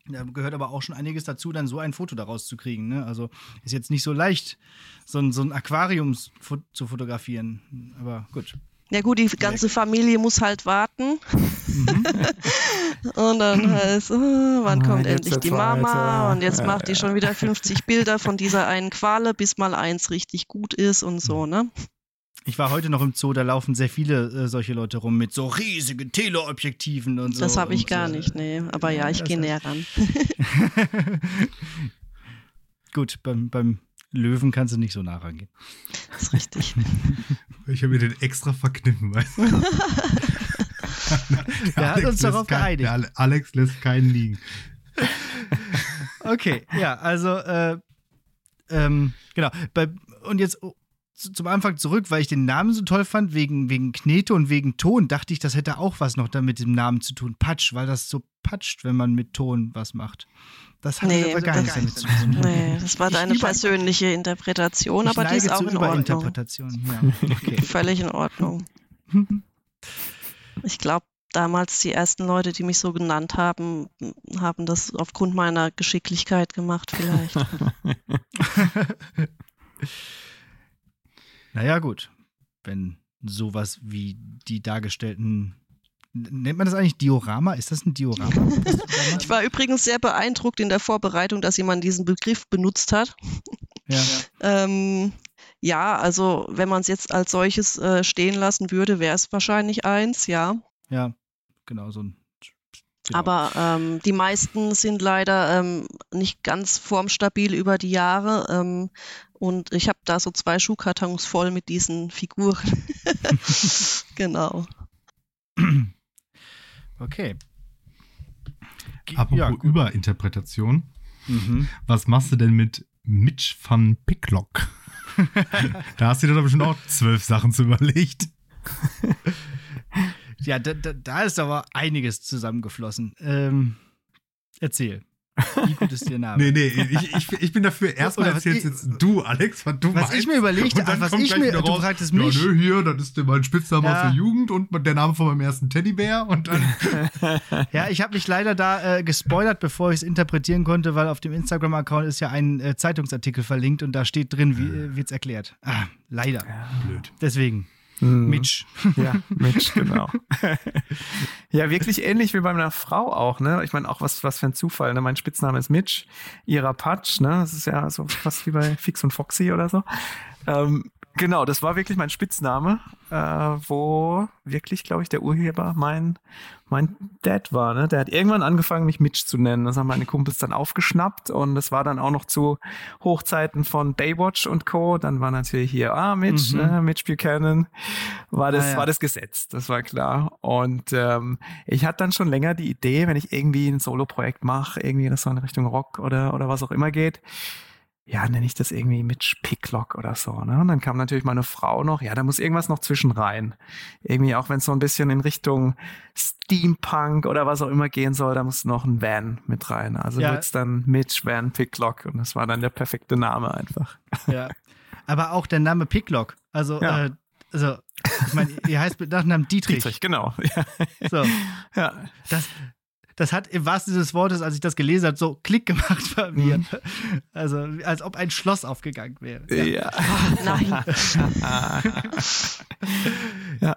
Da gehört aber auch schon einiges dazu, dann so ein Foto daraus zu kriegen. Ne? Also ist jetzt nicht so leicht, so ein, so ein Aquarium zu fotografieren. Aber gut. Ja gut, die ganze Familie muss halt warten. Mhm. und dann heißt, oh, wann oh, kommt endlich die Mama? Weiter. Und jetzt macht die schon wieder 50 Bilder von dieser einen Quale, bis mal eins richtig gut ist und so, ne? Ich war heute noch im Zoo, da laufen sehr viele äh, solche Leute rum mit so riesigen Teleobjektiven und so. Das habe ich gar äh, nicht, nee. Aber ja, ich gehe näher ran. Gut, beim, beim Löwen kannst du nicht so nah rangehen. Das ist richtig. Ich habe mir den extra verkniffen, weißt du? der hat uns darauf kein, geeinigt. Alex lässt keinen liegen. okay, ja, also äh, ähm, genau. Bei, und jetzt zum Anfang zurück, weil ich den Namen so toll fand, wegen, wegen Knete und wegen Ton, dachte ich, das hätte auch was noch damit dem Namen zu tun. Patsch, weil das so patscht, wenn man mit Ton was macht. Das hat nee, aber gar nichts damit zu tun. Nee, das war deine persönliche Interpretation, aber die ist auch in Ordnung. Interpretation. Ja. Okay. Völlig in Ordnung. Ich glaube, damals die ersten Leute, die mich so genannt haben, haben das aufgrund meiner Geschicklichkeit gemacht, vielleicht. Naja, gut. Wenn sowas wie die dargestellten Nennt man das eigentlich Diorama? Ist das ein Diorama? ich war übrigens sehr beeindruckt in der Vorbereitung, dass jemand diesen Begriff benutzt hat. Ja, ähm, ja also wenn man es jetzt als solches äh, stehen lassen würde, wäre es wahrscheinlich eins, ja. Ja, genau, so ein Genau. Aber ähm, die meisten sind leider ähm, nicht ganz formstabil über die Jahre. Ähm, und ich habe da so zwei Schuhkartons voll mit diesen Figuren. genau. Okay. Apropos ja, Überinterpretation. Mhm. Was machst du denn mit Mitch van Picklock? da hast du dir doch bestimmt auch zwölf Sachen zu überlegt. Ja, da, da, da ist aber einiges zusammengeflossen. Ähm, erzähl. Wie gut ist der Name? nee, nee, ich, ich, ich bin dafür, erstmal erzählst jetzt du, Alex, was du Was meinst. ich mir überlegt habe, was ich mir, du fragtest mich. Ja, nö, hier, das ist mein Spitzname ja. aus der Jugend und der Name von meinem ersten Teddybär und dann. ja, ich habe mich leider da äh, gespoilert, bevor ich es interpretieren konnte, weil auf dem Instagram-Account ist ja ein äh, Zeitungsartikel verlinkt und da steht drin, wie äh, wird's erklärt. Ah, leider. Ja, blöd. Deswegen. Mhm. Mitch. Ja, Mitch, genau. ja, wirklich ähnlich wie bei meiner Frau auch, ne? Ich meine, auch was, was für ein Zufall, ne? Mein Spitzname ist Mitch, ihrer Patch, ne? Das ist ja so fast wie bei Fix und Foxy oder so. Ähm, Genau, das war wirklich mein Spitzname, äh, wo wirklich, glaube ich, der Urheber mein, mein Dad war. Ne? Der hat irgendwann angefangen, mich Mitch zu nennen. Das haben meine Kumpels dann aufgeschnappt und das war dann auch noch zu Hochzeiten von Baywatch und Co. Dann war natürlich hier, ah, Mitch, mhm. ne? Mitch Buchanan, war das, ah, ja. war das Gesetz, das war klar. Und ähm, ich hatte dann schon länger die Idee, wenn ich irgendwie ein Solo-Projekt mache, irgendwie das so in Richtung Rock oder, oder was auch immer geht, ja, nenne ich das irgendwie mit Picklock oder so. Ne? Und dann kam natürlich meine Frau noch, ja, da muss irgendwas noch zwischen rein. Irgendwie auch wenn es so ein bisschen in Richtung Steampunk oder was auch immer gehen soll, da muss noch ein Van mit rein. Also ja. wird's dann Mitch Van Picklock und das war dann der perfekte Name einfach. Ja. Aber auch der Name Picklock. Also, ja. äh, also ich meine, ihr heißt mit Nachnamen Dietrich. Dietrich, genau. Ja. So. Ja. Das, das hat im wahrsten Sinne des Wortes, als ich das gelesen habe, so Klick gemacht bei mir. Mhm. Also, als ob ein Schloss aufgegangen wäre. Ja. ja. Oh, nein. ja.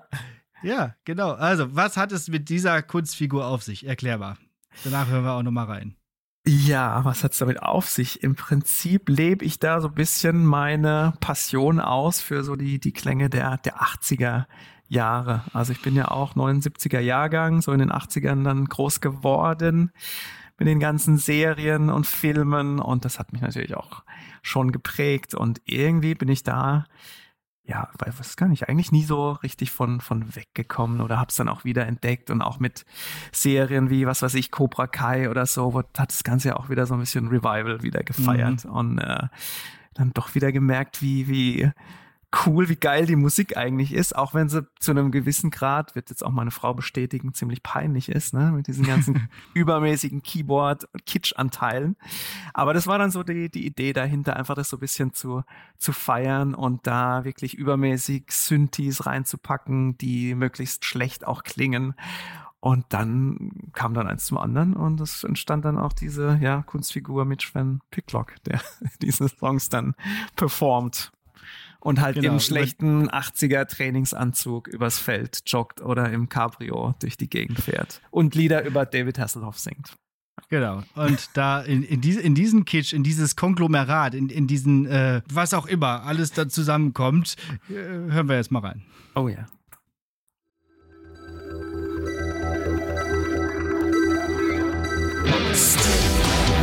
Ja, genau. Also, was hat es mit dieser Kunstfigur auf sich? Erklärbar. Danach hören wir auch nochmal rein. Ja, was hat es damit auf sich? Im Prinzip lebe ich da so ein bisschen meine Passion aus für so die, die Klänge der, der 80er Jahre. Also ich bin ja auch 79er Jahrgang, so in den 80ern dann groß geworden mit den ganzen Serien und Filmen und das hat mich natürlich auch schon geprägt und irgendwie bin ich da ja, weiß gar nicht, eigentlich nie so richtig von, von weggekommen oder hab's dann auch wieder entdeckt und auch mit Serien wie, was weiß ich, Cobra Kai oder so, wo, hat das Ganze ja auch wieder so ein bisschen Revival wieder gefeiert mhm. und äh, dann doch wieder gemerkt, wie, wie cool, wie geil die Musik eigentlich ist, auch wenn sie zu einem gewissen Grad, wird jetzt auch meine Frau bestätigen, ziemlich peinlich ist, ne, mit diesen ganzen übermäßigen Keyboard- und Kitsch-Anteilen. Aber das war dann so die, die Idee dahinter, einfach das so ein bisschen zu, zu feiern und da wirklich übermäßig Synthes reinzupacken, die möglichst schlecht auch klingen. Und dann kam dann eins zum anderen und es entstand dann auch diese ja, Kunstfigur Mitch Van Picklock, der diese Songs dann performt und halt genau, im schlechten 80er Trainingsanzug übers Feld joggt oder im Cabrio durch die Gegend fährt und Lieder über David Hasselhoff singt. Genau. Und da in, in, diese, in diesen Kitsch, in dieses Konglomerat, in, in diesen, äh, was auch immer, alles da zusammenkommt, äh, hören wir jetzt mal rein. Oh ja. Steve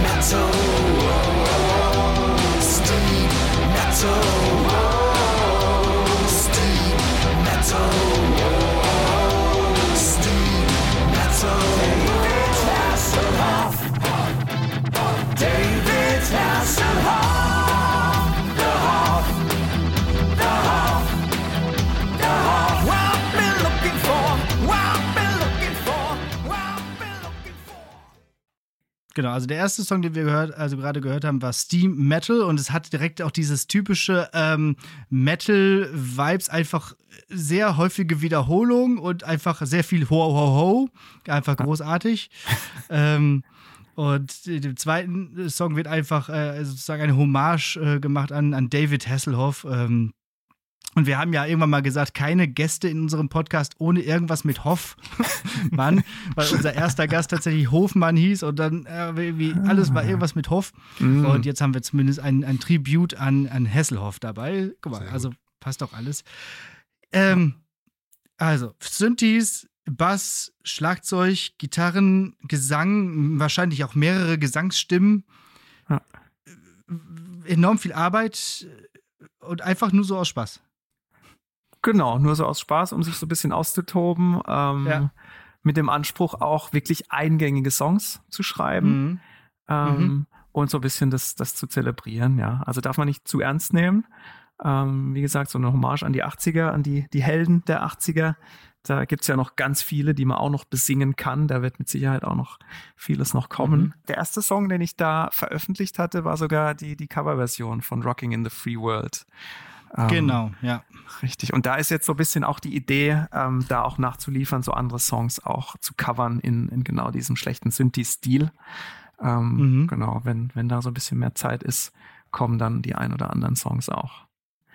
Metal. Steve Metal. Genau, also der erste Song, den wir gehört, also gerade gehört haben, war Steam Metal und es hat direkt auch dieses typische ähm, Metal-Vibes, einfach sehr häufige Wiederholung und einfach sehr viel Ho Ho Ho, einfach großartig. ähm, und im zweiten Song wird einfach äh, sozusagen eine Hommage äh, gemacht an, an David Hasselhoff, ähm, und wir haben ja irgendwann mal gesagt, keine Gäste in unserem Podcast ohne irgendwas mit Hoff. Mann, weil unser erster Gast tatsächlich Hofmann hieß und dann äh, wie alles war irgendwas mit Hoff. Mm. Und jetzt haben wir zumindest ein, ein Tribut an, an Hesselhoff dabei. Guck mal, also passt doch alles. Ähm, also, Synthes, Bass, Schlagzeug, Gitarren, Gesang, wahrscheinlich auch mehrere Gesangsstimmen. Ja. Enorm viel Arbeit und einfach nur so aus Spaß. Genau, nur so aus Spaß, um sich so ein bisschen auszutoben. Ähm, ja. Mit dem Anspruch auch wirklich eingängige Songs zu schreiben. Mhm. Ähm, mhm. Und so ein bisschen das, das zu zelebrieren, ja. Also darf man nicht zu ernst nehmen. Ähm, wie gesagt, so eine Hommage an die 80er, an die, die Helden der 80er. Da gibt's ja noch ganz viele, die man auch noch besingen kann. Da wird mit Sicherheit auch noch vieles noch kommen. Mhm. Der erste Song, den ich da veröffentlicht hatte, war sogar die, die Coverversion von Rocking in the Free World. Ähm, genau, ja. Richtig. Und da ist jetzt so ein bisschen auch die Idee, ähm, da auch nachzuliefern, so andere Songs auch zu covern in, in genau diesem schlechten Synthi-Stil. Ähm, mhm. Genau, wenn, wenn da so ein bisschen mehr Zeit ist, kommen dann die ein oder anderen Songs auch.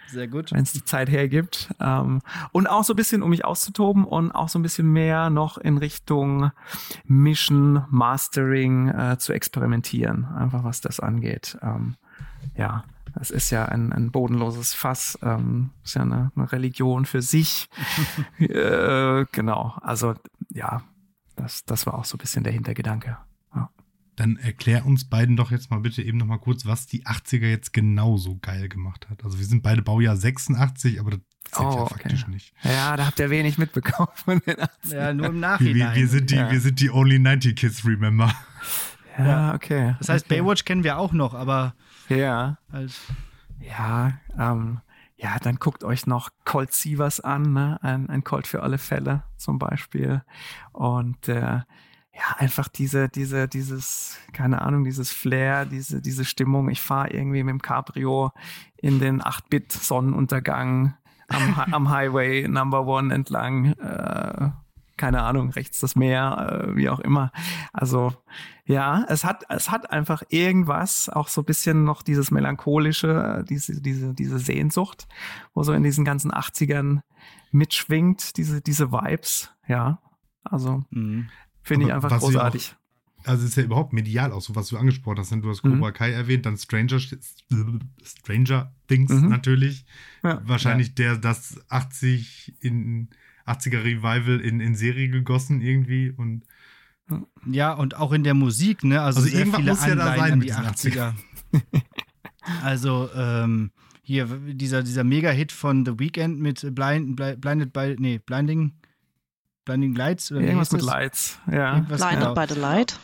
Sehr gut. Wenn es die Zeit hergibt. Ähm, und auch so ein bisschen, um mich auszutoben und auch so ein bisschen mehr noch in Richtung Mission, Mastering äh, zu experimentieren, einfach was das angeht. Ähm, ja, das ist ja ein, ein bodenloses Fass, ähm, ist ja eine, eine Religion für sich. äh, genau, also ja, das, das war auch so ein bisschen der Hintergedanke. Ja. Dann erklär uns beiden doch jetzt mal bitte eben noch mal kurz, was die 80er jetzt genau so geil gemacht hat. Also wir sind beide Baujahr 86, aber das zählt oh, ja faktisch okay. nicht. Ja, da habt ihr wenig mitbekommen von den 80ern. Ja, nur im Nachhinein. Wir, wir sind, die, ja. wir sind die Only 90 Kids, remember. Ja, okay. Das heißt, okay. Baywatch kennen wir auch noch, aber ja. Halt. Ja, ähm, ja, dann guckt euch noch Colt Sievers an, ne? ein, ein Colt für alle Fälle zum Beispiel. Und äh, ja, einfach diese, diese, dieses, keine Ahnung, dieses Flair, diese, diese Stimmung. Ich fahre irgendwie mit dem Cabrio in den 8-Bit-Sonnenuntergang am, am Highway Number One entlang. Äh, keine Ahnung, rechts das Meer, äh, wie auch immer. Also ja, es hat, es hat einfach irgendwas, auch so ein bisschen noch dieses melancholische, diese, diese, diese Sehnsucht, wo so in diesen ganzen 80ern mitschwingt, diese, diese Vibes, ja. Also mhm. finde ich einfach großartig. Auch, also ist ja überhaupt medial auch so, was du angesprochen hast. Ne? Du hast Cobra mhm. Kai erwähnt, dann Stranger, Stranger Things mhm. natürlich. Ja. Wahrscheinlich ja. der, das 80 in 80er Revival in, in Serie gegossen irgendwie und ja, und auch in der Musik, ne? Also, also irgendwann muss ja da sein die 80er. 80er. also, ähm, hier, dieser, dieser Mega-Hit von The Weeknd mit Blind, Blinded by, nee, Blinding, Blinding Lights? Oder Irgendwas mit Lights, ja. Blinded genau. by the Light.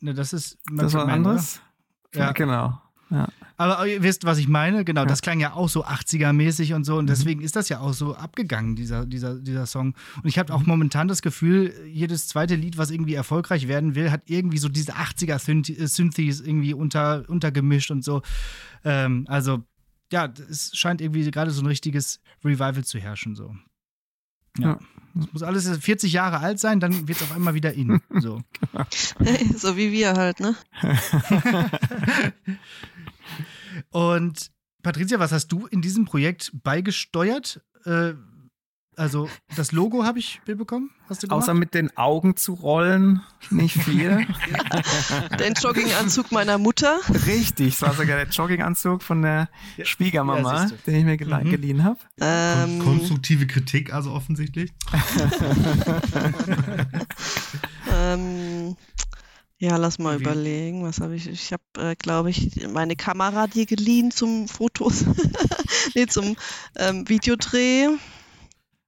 Ne, das ist Das war anderes? Ja. Genau. Ja. Aber ihr wisst, was ich meine? Genau, ja. das klang ja auch so 80er-mäßig und so. Und mhm. deswegen ist das ja auch so abgegangen, dieser, dieser, dieser Song. Und ich habe auch momentan das Gefühl, jedes zweite Lied, was irgendwie erfolgreich werden will, hat irgendwie so diese 80er-Synthes irgendwie unter, untergemischt und so. Ähm, also, ja, es scheint irgendwie gerade so ein richtiges Revival zu herrschen. So. Ja. Es muss alles 40 Jahre alt sein, dann wird es auf einmal wieder in. So. so wie wir halt, ne? Und Patricia, was hast du in diesem Projekt beigesteuert? Also das Logo habe ich bekommen. Hast du gemacht? Außer mit den Augen zu rollen, nicht viel. Den Jogginganzug meiner Mutter. Richtig, es war sogar der Jogginganzug von der Schwiegermama, ja, den ich mir gel mhm. geliehen habe. Ähm, Konstruktive Kritik also offensichtlich. ähm, ja, lass mal Wie? überlegen. Was habe ich? Ich habe, äh, glaube ich, meine Kamera dir geliehen zum Fotos. nee, zum ähm, Videodreh.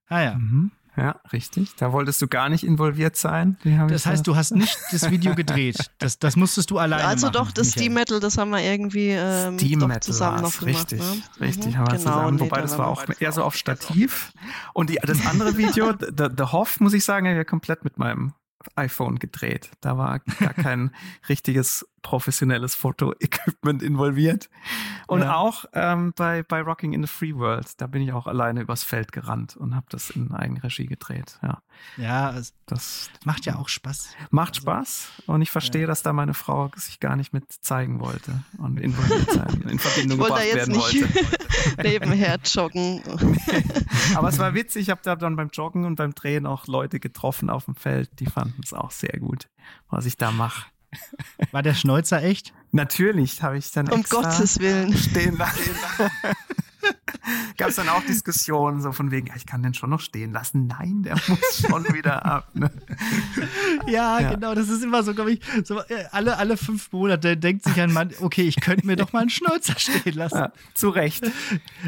Ah ja. Mhm. Ja, richtig. Da wolltest du gar nicht involviert sein. Das heißt, du hast nicht das Video gedreht. Das, das musstest du alleine also machen. Also doch, das Steam Metal, das haben wir irgendwie ähm, Steam Metal zusammen noch gemacht. Richtig, ne? richtig, mhm. haben wir genau, zusammen. Wobei das war auch eher so auf Stativ. Und die, das andere Video, The, The Hoff, muss ich sagen, ja komplett mit meinem iPhone gedreht. Da war gar kein richtiges professionelles Foto-Equipment involviert. Und ja. auch ähm, bei, bei Rocking in the Free World, da bin ich auch alleine übers Feld gerannt und habe das in Eigenregie gedreht. Ja, ja es das macht ja auch Spaß. Macht also, Spaß und ich verstehe, ja. dass da meine Frau sich gar nicht mit zeigen wollte und involviert sein, in Verbindung gebracht werden wollte. Nebenher joggen. Aber es war witzig, ich habe da dann beim Joggen und beim Drehen auch Leute getroffen auf dem Feld, die fanden es auch sehr gut, was ich da mache. War der Schnäuzer echt? Natürlich, habe ich dann um Gottes Willen stehen lassen. Gab es dann auch Diskussionen so von wegen, ja, ich kann den schon noch stehen lassen. Nein, der muss schon wieder ab. Ne? Ja, ja, genau. Das ist immer so, glaube ich, so, äh, alle, alle fünf Monate denkt sich ein Mann, okay, ich könnte mir doch mal einen Schnäuzer stehen lassen. Ja, zu Recht.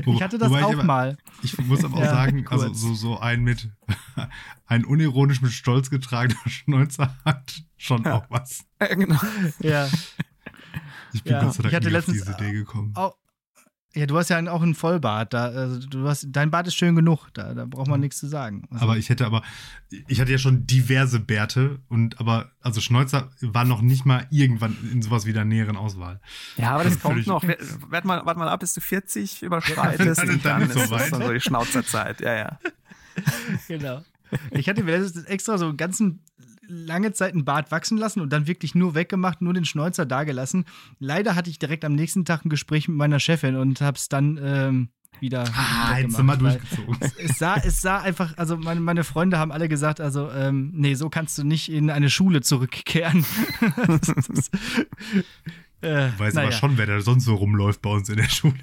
Ich hatte das auch ich mal. Ich muss aber auch sagen, also so, so ein mit, ein unironisch mit Stolz getragener Schnäuzer hat schon auch was. Ja, genau. Ja. Ich bin ja. Gott sei Dank ich hatte letztens, auf diese Idee gekommen. Auch, ja, du hast ja auch einen Vollbart. Da, also du hast, dein Bart ist schön genug. Da, da braucht man nichts zu sagen. Also, aber ich hätte aber, ich hatte ja schon diverse Bärte und aber, also Schnäuzer war noch nicht mal irgendwann in sowas wie der näheren Auswahl. Ja, aber das kommt noch. Warte mal, wart mal ab, bis du 40 überschreitest. dann, dann, dann, ist so weit. so die Schnauzerzeit. Ja, ja. genau. Ich hatte mir extra so einen ganzen lange Zeit einen Bart wachsen lassen und dann wirklich nur weggemacht, nur den Schnäuzer dagelassen. Leider hatte ich direkt am nächsten Tag ein Gespräch mit meiner Chefin und habe es dann ähm, wieder. Ah, jetzt sind wir durchgezogen. Es sah, es sah einfach, also meine, meine Freunde haben alle gesagt, also, ähm, nee, so kannst du nicht in eine Schule zurückkehren. Äh, Weiß naja. aber schon, wer da sonst so rumläuft bei uns in der Schule.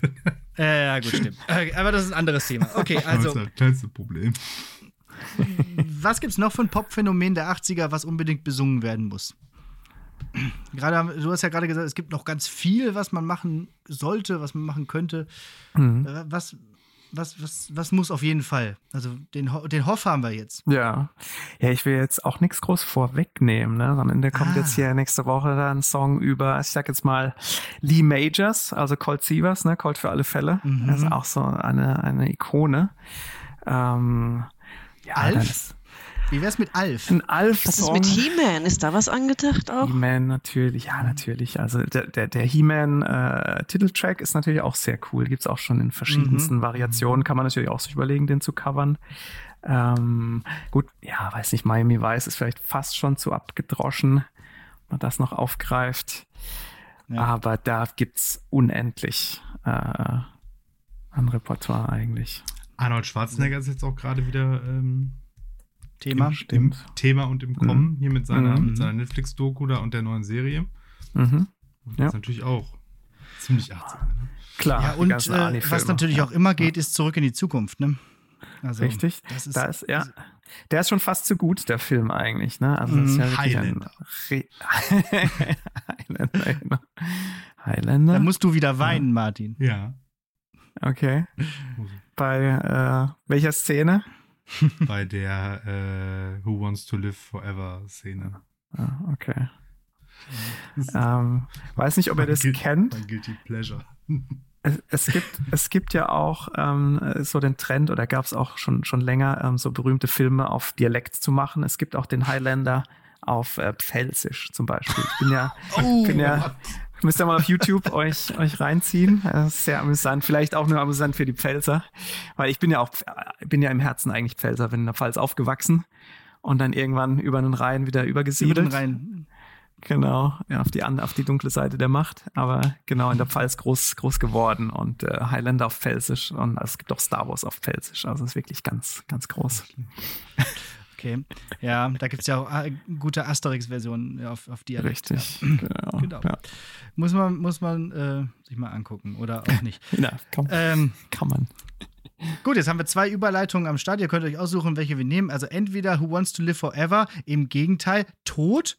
Äh, ja, gut, stimmt. Äh, aber das ist ein anderes Thema. Okay, also. Das ist das kleinste Problem was gibt es noch von Pop-Phänomen der 80er, was unbedingt besungen werden muss? Gerade, du hast ja gerade gesagt, es gibt noch ganz viel, was man machen sollte, was man machen könnte. Mhm. Äh, was, was, was, was muss auf jeden Fall? Also den, den Hoff haben wir jetzt. Ja. Ja, ich will jetzt auch nichts groß vorwegnehmen. Ne? Am Ende kommt ah. jetzt hier nächste Woche dann ein Song über, ich sag jetzt mal, Lee Majors, also Colt Sievers, ne? Colt für alle Fälle. Mhm. Das ist auch so eine, eine Ikone. Ähm, Alf? Wie wär's mit Alf? Ein Alf. Was ist mit He-Man? Ist da was angedacht auch? He-Man natürlich, ja, natürlich. Also der, der, der He-Man äh, Titeltrack ist natürlich auch sehr cool. Gibt's auch schon in verschiedensten mhm. Variationen. Kann man natürlich auch sich überlegen, den zu covern. Ähm, gut, ja, weiß nicht, Miami Vice ist vielleicht fast schon zu abgedroschen, wenn man das noch aufgreift. Ja. Aber da gibt's unendlich äh, an Repertoire eigentlich. Arnold Schwarzenegger ist jetzt auch gerade wieder ähm, Thema. Im, im Thema und im Kommen, mhm. hier mit seiner, mhm. seiner Netflix-Doku da und der neuen Serie. Mhm. Und das ja. ist natürlich auch ziemlich 80 ne? Klar. Ja, und äh, was natürlich ja. auch immer geht, ist zurück in die Zukunft, ne? Also, Richtig. Das ist, da ist, ja. Der ist schon fast zu gut, der Film eigentlich, ne? Also, das ist ja mhm. Highlander. Highlander, genau. Highlander. Da musst du wieder weinen, Martin. Ja. Okay. Bei äh, welcher Szene? Bei der äh, Who Wants to Live Forever Szene. Ah, okay. ähm, weiß nicht, ob ihr das kennt. Mein Guilty Pleasure. Es, es, gibt, es gibt ja auch ähm, so den Trend, oder gab es auch schon, schon länger, ähm, so berühmte Filme auf Dialekt zu machen. Es gibt auch den Highlander auf äh, Pfälzisch zum Beispiel. Ich bin ja, oh, bin ja müsst ihr mal auf YouTube euch, euch reinziehen. Das ist sehr amüsant. Vielleicht auch nur amüsant für die Pfälzer. Weil ich bin ja auch, bin ja im Herzen eigentlich Pfälzer, bin in der Pfalz aufgewachsen und dann irgendwann über den Rhein wieder übergesiedelt. Über den Rhein. Genau, ja, auf die, auf die dunkle Seite der Macht, aber genau in der Pfalz groß, groß geworden und äh, Highlander auf Pfälzisch und es gibt auch Star Wars auf Pfälzisch, also es ist wirklich ganz, ganz groß. Okay, ja, da gibt es ja auch äh, gute Asterix-Versionen auf, auf Dialekt. Richtig, ja. genau. genau. Ja. Muss man, muss man äh, sich mal angucken oder auch nicht. ja, kann, ähm, kann man. Gut, jetzt haben wir zwei Überleitungen am Start. Ihr könnt euch aussuchen, welche wir nehmen. Also entweder Who Wants to Live Forever, im Gegenteil, Tod.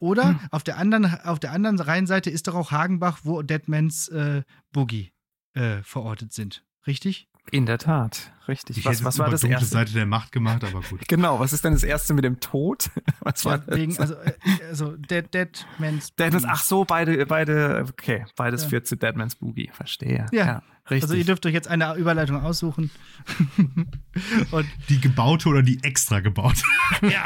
Oder hm. auf, der anderen, auf der anderen Rheinseite ist doch auch Hagenbach, wo Deadmans äh, Boogie äh, verortet sind. Richtig? In der Tat, richtig. Ich was was war das erste? Seite der Macht gemacht, aber gut. Genau, was ist denn das erste mit dem Tod? Was war ja, wegen, also, äh, also Dead, Dead Man's Boogie. Dead ach so, beide, beide, okay, beides ja. führt zu Dead Man's Boogie, verstehe. Ja, ja, richtig. Also ihr dürft euch jetzt eine Überleitung aussuchen. Und die gebaute oder die extra gebaute? ja.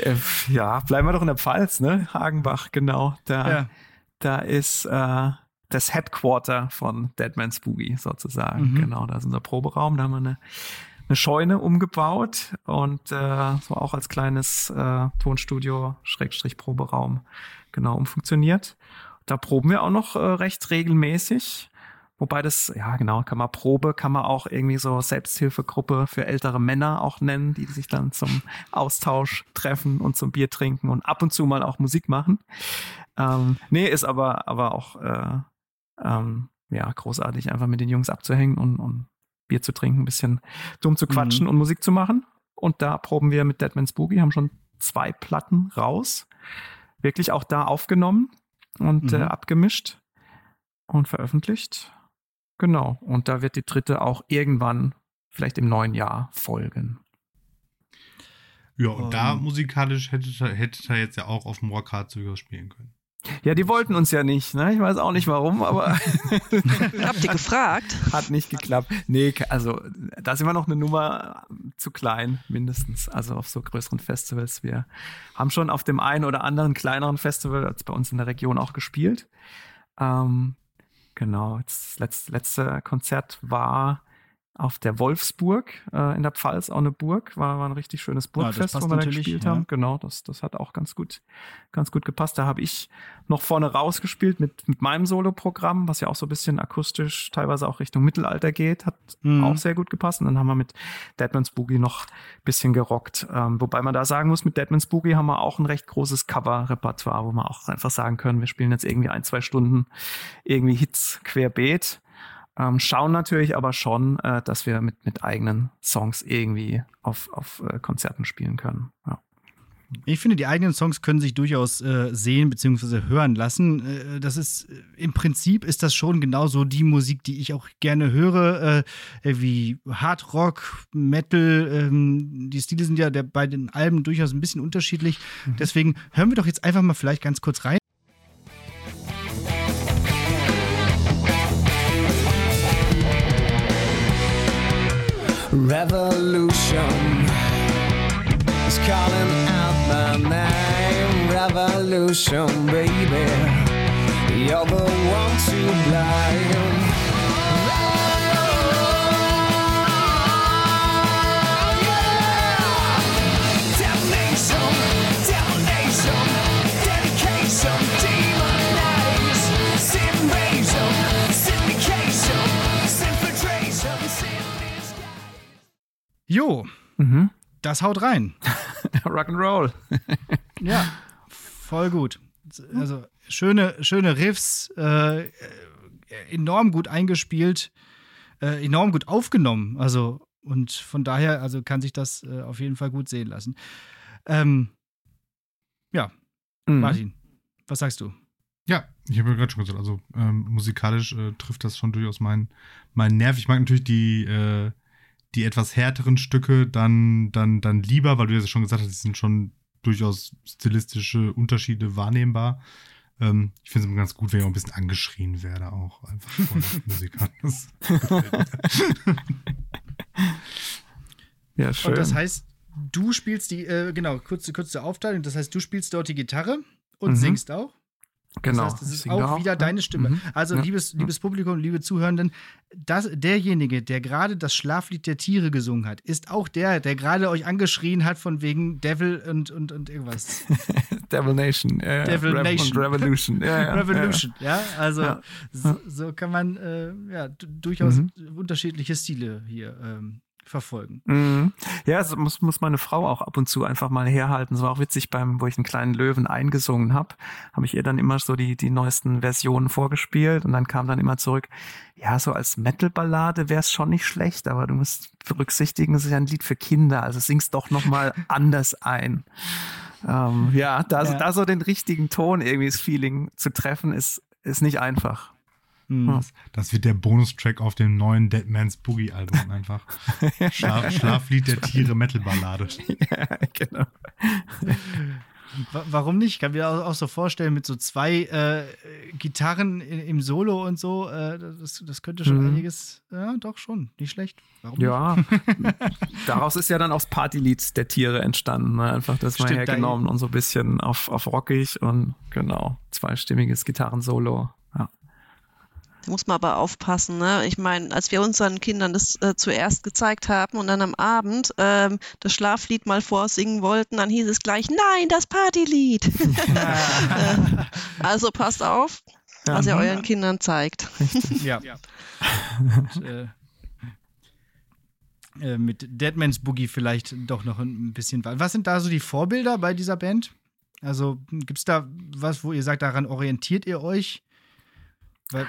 Äh, ja, bleiben wir doch in der Pfalz, ne? Hagenbach, genau. Da, da ist äh, das Headquarter von Deadman's Boogie sozusagen. Mhm. Genau, da ist unser Proberaum. Da haben wir eine, eine Scheune umgebaut und äh, so auch als kleines äh, Tonstudio, Schrägstrich Proberaum, genau umfunktioniert. Da proben wir auch noch äh, recht regelmäßig. Wobei das, ja genau, kann man Probe, kann man auch irgendwie so Selbsthilfegruppe für ältere Männer auch nennen, die sich dann zum Austausch treffen und zum Bier trinken und ab und zu mal auch Musik machen. Ähm, nee, ist aber, aber auch äh, ähm, ja, großartig, einfach mit den Jungs abzuhängen und, und Bier zu trinken, ein bisschen dumm zu quatschen mhm. und Musik zu machen. Und da proben wir mit Deadman's Boogie, haben schon zwei Platten raus. Wirklich auch da aufgenommen und äh, mhm. äh, abgemischt und veröffentlicht. Genau. Und da wird die dritte auch irgendwann, vielleicht im neuen Jahr, folgen. Ja, und um, da musikalisch hätte, hätte er jetzt ja auch auf dem Rockhard sogar spielen können. Ja, die wollten uns ja nicht, ne? Ich weiß auch nicht warum, aber. Habt ihr gefragt? Hat nicht geklappt. Nee, also da sind wir noch eine Nummer zu klein, mindestens. Also auf so größeren Festivals. Wir haben schon auf dem einen oder anderen kleineren Festival, als bei uns in der Region auch gespielt. Ähm, genau, das letzte, letzte Konzert war auf der Wolfsburg äh, in der Pfalz, auch eine Burg, war, war ein richtig schönes Burgfest, ja, wo wir da gespielt ja. haben. Genau, das, das hat auch ganz gut, ganz gut gepasst. Da habe ich noch vorne rausgespielt mit, mit meinem Soloprogramm, was ja auch so ein bisschen akustisch teilweise auch Richtung Mittelalter geht, hat mhm. auch sehr gut gepasst. Und dann haben wir mit Deadman's Boogie noch ein bisschen gerockt. Ähm, wobei man da sagen muss, mit Deadman's Boogie haben wir auch ein recht großes Cover-Repertoire, wo wir auch einfach sagen können, wir spielen jetzt irgendwie ein, zwei Stunden irgendwie Hits querbeet. Ähm, schauen natürlich aber schon, äh, dass wir mit, mit eigenen Songs irgendwie auf, auf äh, Konzerten spielen können. Ja. Ich finde, die eigenen Songs können sich durchaus äh, sehen bzw. hören lassen. Äh, das ist äh, im Prinzip ist das schon genauso die Musik, die ich auch gerne höre, äh, wie Hard Rock, Metal. Ähm, die Stile sind ja der, bei den Alben durchaus ein bisschen unterschiedlich. Mhm. Deswegen hören wir doch jetzt einfach mal vielleicht ganz kurz rein. Revolution is calling out my name. Revolution, baby. You're the one to blame. Jo, mhm. das haut rein. Rock'n'Roll. ja, voll gut. Also schöne, schöne Riffs, äh, enorm gut eingespielt, äh, enorm gut aufgenommen. Also und von daher, also kann sich das äh, auf jeden Fall gut sehen lassen. Ähm, ja, mhm. Martin, was sagst du? Ja, ich habe ja gerade schon gesagt, also ähm, musikalisch äh, trifft das schon durchaus meinen mein Nerv. Ich mag natürlich die, äh, die etwas härteren Stücke dann, dann, dann lieber, weil du ja schon gesagt hast, die sind schon durchaus stilistische Unterschiede wahrnehmbar. Ähm, ich finde es immer ganz gut, wenn ich auch ein bisschen angeschrien werde, auch einfach von Musikern. ja, schön. Und das heißt, du spielst die, äh, genau, kurze, kurze Aufteilung. Das heißt, du spielst dort die Gitarre und mhm. singst auch. Genau. Das heißt, es ist auch, wieder deine Stimme. Mhm. Also, ja. liebes, liebes Publikum, liebe Zuhörenden, das, derjenige, der gerade das Schlaflied der Tiere gesungen hat, ist auch der, der gerade euch angeschrien hat von wegen Devil und, und, und irgendwas. Devil Nation. Ja, Devil Rev Nation. Revolution. Ja, Revolution, ja. Also, so, so, kann man äh, ja, durchaus mhm. unterschiedliche Stile hier ähm, verfolgen. Mhm. Ja, das muss, muss meine Frau auch ab und zu einfach mal herhalten. Es war auch witzig beim, wo ich einen kleinen Löwen eingesungen habe, habe ich ihr dann immer so die, die neuesten Versionen vorgespielt und dann kam dann immer zurück, ja, so als Metal-Ballade wäre es schon nicht schlecht, aber du musst berücksichtigen, es ist ja ein Lied für Kinder, also singst doch nochmal anders ein. Ähm, ja, da, ja. da so den richtigen Ton irgendwie das Feeling zu treffen, ist, ist nicht einfach. Mhm. Das, wird der Bonustrack auf dem neuen Dead Man's Boogie Album einfach. Schlaf, Schlaflied der Tiere Metal Ballade. ja, genau. Warum nicht? Ich kann mir auch, so vorstellen, mit so zwei äh, Gitarren im Solo und so, äh, das, das könnte schon mhm. einiges, ja, doch schon, nicht schlecht. Warum ja, daraus ist ja dann auch das Partylied der Tiere entstanden. Ne? Einfach das mal hergenommen und so ein bisschen auf, auf rockig und genau, zweistimmiges Gitarrensolo. Da muss man aber aufpassen. Ne? Ich meine, als wir unseren Kindern das äh, zuerst gezeigt haben und dann am Abend ähm, das Schlaflied mal vorsingen wollten, dann hieß es gleich, nein, das Partylied. äh, also passt auf, ja, was ihr mhm. euren Kindern zeigt. ja. ja. Und, äh, äh, mit Deadman's Boogie vielleicht doch noch ein bisschen. Was sind da so die Vorbilder bei dieser Band? Also gibt es da was, wo ihr sagt, daran orientiert ihr euch? Weil,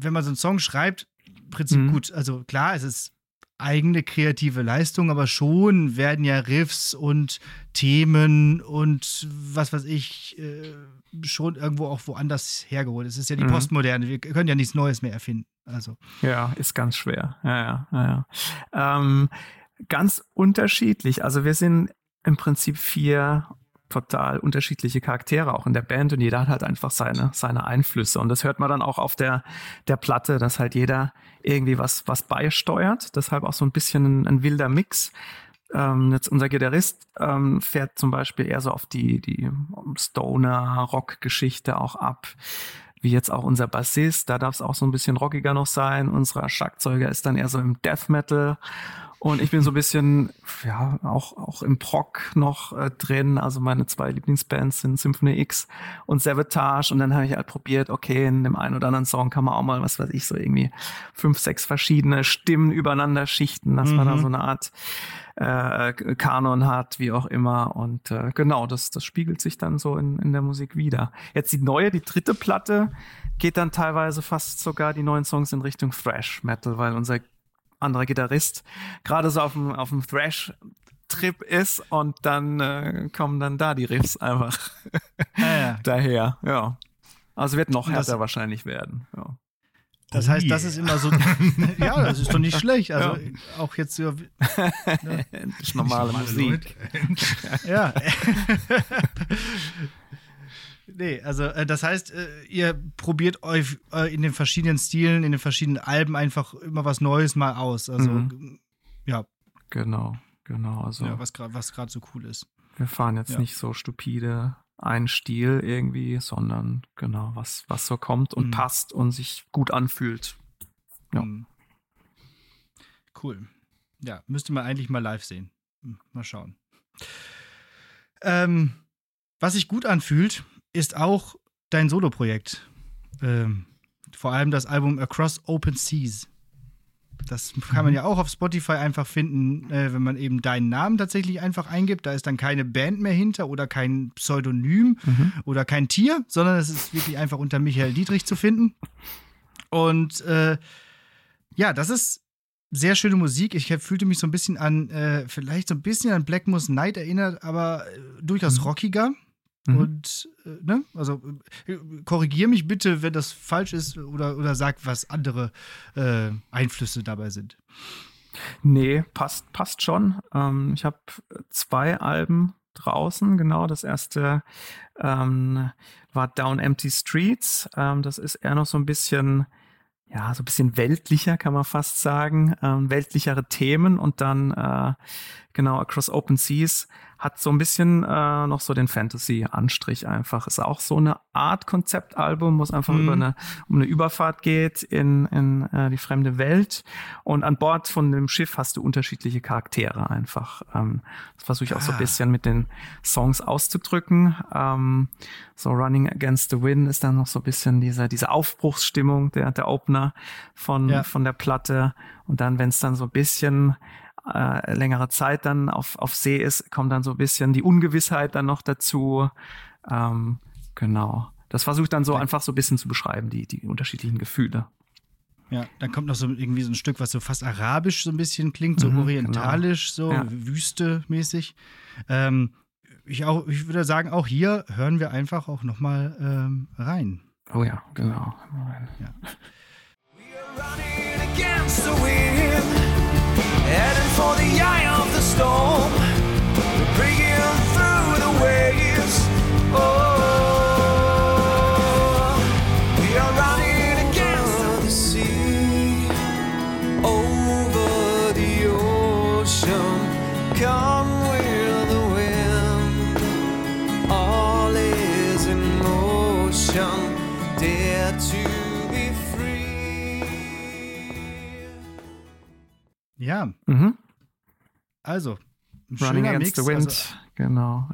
wenn man so einen Song schreibt, im Prinzip mhm. gut, also klar, es ist eigene kreative Leistung, aber schon werden ja Riffs und Themen und was weiß ich äh, schon irgendwo auch woanders hergeholt. Es ist ja die mhm. Postmoderne. Wir können ja nichts Neues mehr erfinden. Also ja, ist ganz schwer. Ja, ja, ja. Ähm, ganz unterschiedlich. Also wir sind im Prinzip vier total unterschiedliche Charaktere auch in der Band und jeder hat halt einfach seine, seine Einflüsse. Und das hört man dann auch auf der, der Platte, dass halt jeder irgendwie was, was beisteuert. Deshalb auch so ein bisschen ein, ein wilder Mix. Ähm, jetzt unser Gitarrist ähm, fährt zum Beispiel eher so auf die, die Stoner-Rock-Geschichte auch ab wie jetzt auch unser Bassist, da darf es auch so ein bisschen rockiger noch sein. Unser Schlagzeuger ist dann eher so im Death Metal und ich bin so ein bisschen, ja, auch, auch im Proc noch äh, drin. Also meine zwei Lieblingsbands sind Symphony X und Savatage. Und dann habe ich halt probiert, okay, in dem einen oder anderen Song kann man auch mal, was weiß ich, so irgendwie fünf, sechs verschiedene Stimmen übereinander schichten, dass mhm. man da mhm. so eine Art äh, Kanon hat, wie auch immer. Und äh, genau, das, das spiegelt sich dann so in, in der Musik wieder. Jetzt die neue, die dritte Platte, geht dann teilweise fast sogar die neuen Songs in Richtung Thrash Metal, weil unser anderer Gitarrist gerade so auf dem, auf dem Thrash-Trip ist und dann äh, kommen dann da die Riffs einfach ja, ja. daher. Ja. Also wird noch härter das, wahrscheinlich werden. Ja. Das heißt, das ist immer so. ja, das ist doch nicht schlecht. Also ja. auch jetzt so. Ne? Das ist normale, normale Musik. ja. Nee, also äh, das heißt, äh, ihr probiert euch äh, in den verschiedenen Stilen, in den verschiedenen Alben einfach immer was Neues mal aus. Also mhm. ja. Genau, genau. Also ja, was gerade was so cool ist. Wir fahren jetzt ja. nicht so stupide einen Stil irgendwie, sondern genau, was, was so kommt und mhm. passt und sich gut anfühlt. Ja. Mhm. Cool. Ja, müsste man eigentlich mal live sehen. Hm, mal schauen. Ähm, was sich gut anfühlt, ist auch dein Soloprojekt. Ähm, vor allem das Album Across Open Seas. Das kann man mhm. ja auch auf Spotify einfach finden, äh, wenn man eben deinen Namen tatsächlich einfach eingibt. Da ist dann keine Band mehr hinter oder kein Pseudonym mhm. oder kein Tier, sondern es ist wirklich einfach unter Michael Dietrich zu finden. Und äh, ja, das ist sehr schöne Musik. Ich fühlte mich so ein bisschen an, äh, vielleicht so ein bisschen an Black Moose Night erinnert, aber äh, durchaus mhm. rockiger. Mhm. Und, äh, ne, also äh, korrigier mich bitte, wenn das falsch ist oder, oder sag, was andere äh, Einflüsse dabei sind. Nee, passt, passt schon. Ähm, ich habe zwei Alben draußen, genau. Das erste ähm, war Down Empty Streets. Ähm, das ist eher noch so ein bisschen, ja, so ein bisschen weltlicher, kann man fast sagen. Ähm, weltlichere Themen und dann, äh, genau, Across Open Seas hat so ein bisschen äh, noch so den Fantasy-Anstrich einfach. Ist auch so eine Art Konzeptalbum, wo es einfach mhm. über eine, um eine Überfahrt geht in, in äh, die fremde Welt. Und an Bord von dem Schiff hast du unterschiedliche Charaktere einfach. Ähm, das versuche ich auch ah. so ein ah. bisschen mit den Songs auszudrücken. Ähm, so Running Against the Wind ist dann noch so ein bisschen diese, diese Aufbruchsstimmung, der, der Opener von, ja. von der Platte. Und dann, wenn es dann so ein bisschen äh, längere Zeit dann auf, auf See ist, kommt dann so ein bisschen die Ungewissheit dann noch dazu. Ähm, genau. Das versucht dann so einfach so ein bisschen zu beschreiben, die, die unterschiedlichen Gefühle. Ja, dann kommt noch so irgendwie so ein Stück, was so fast arabisch so ein bisschen klingt, so mhm, orientalisch, genau. so ja. Wüste-mäßig. Ähm, ich, auch, ich würde sagen, auch hier hören wir einfach auch noch mal ähm, rein. Oh ja, genau. Ja. Heading for the eye of the storm, breaking Ja. Mhm. Also, Running Against Mix, the Wind, also, genau.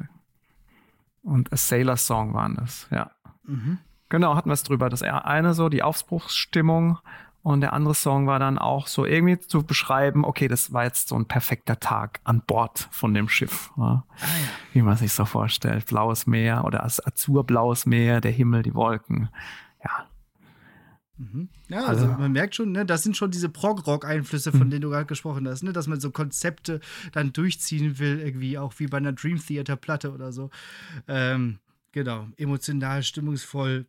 Und A Sailor Song waren das, ja. Mhm. Genau, hatten wir es drüber. Das eine so, die Aufbruchsstimmung und der andere Song war dann auch so irgendwie zu beschreiben, okay, das war jetzt so ein perfekter Tag an Bord von dem Schiff. Ja? Ah, ja. Wie man sich so vorstellt. Blaues Meer oder azurblaues Meer, der Himmel, die Wolken. Ja, Mhm. Ja, also, also, man merkt schon, ne, das sind schon diese Prog-Rock-Einflüsse, von mhm. denen du gerade gesprochen hast, ne, dass man so Konzepte dann durchziehen will, irgendwie auch wie bei einer Dream Theater-Platte oder so. Ähm, genau, emotional, stimmungsvoll,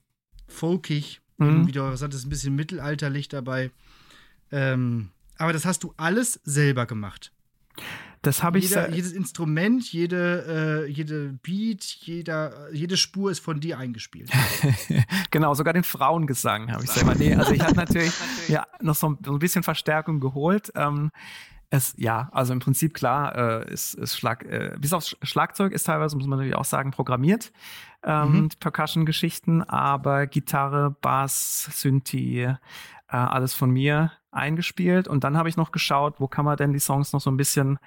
folkig, mhm. wie du auch sagtest, ein bisschen mittelalterlich dabei. Ähm, aber das hast du alles selber gemacht. Das habe ich. Jeder, jedes Instrument, jede, äh, jede Beat, jeder, jede Spur ist von dir eingespielt. genau, sogar den Frauengesang habe ich selber. Nee, also ich habe natürlich ja, noch so ein, so ein, bisschen Verstärkung geholt. Ähm, es, ja, also im Prinzip klar, äh, ist, ist Schlag, äh, bis aufs Schlagzeug ist teilweise, muss man natürlich auch sagen, programmiert, ähm, mhm. Percussion-Geschichten, aber Gitarre, Bass, Synthi, äh, alles von mir eingespielt und dann habe ich noch geschaut, wo kann man denn die Songs noch so ein bisschen,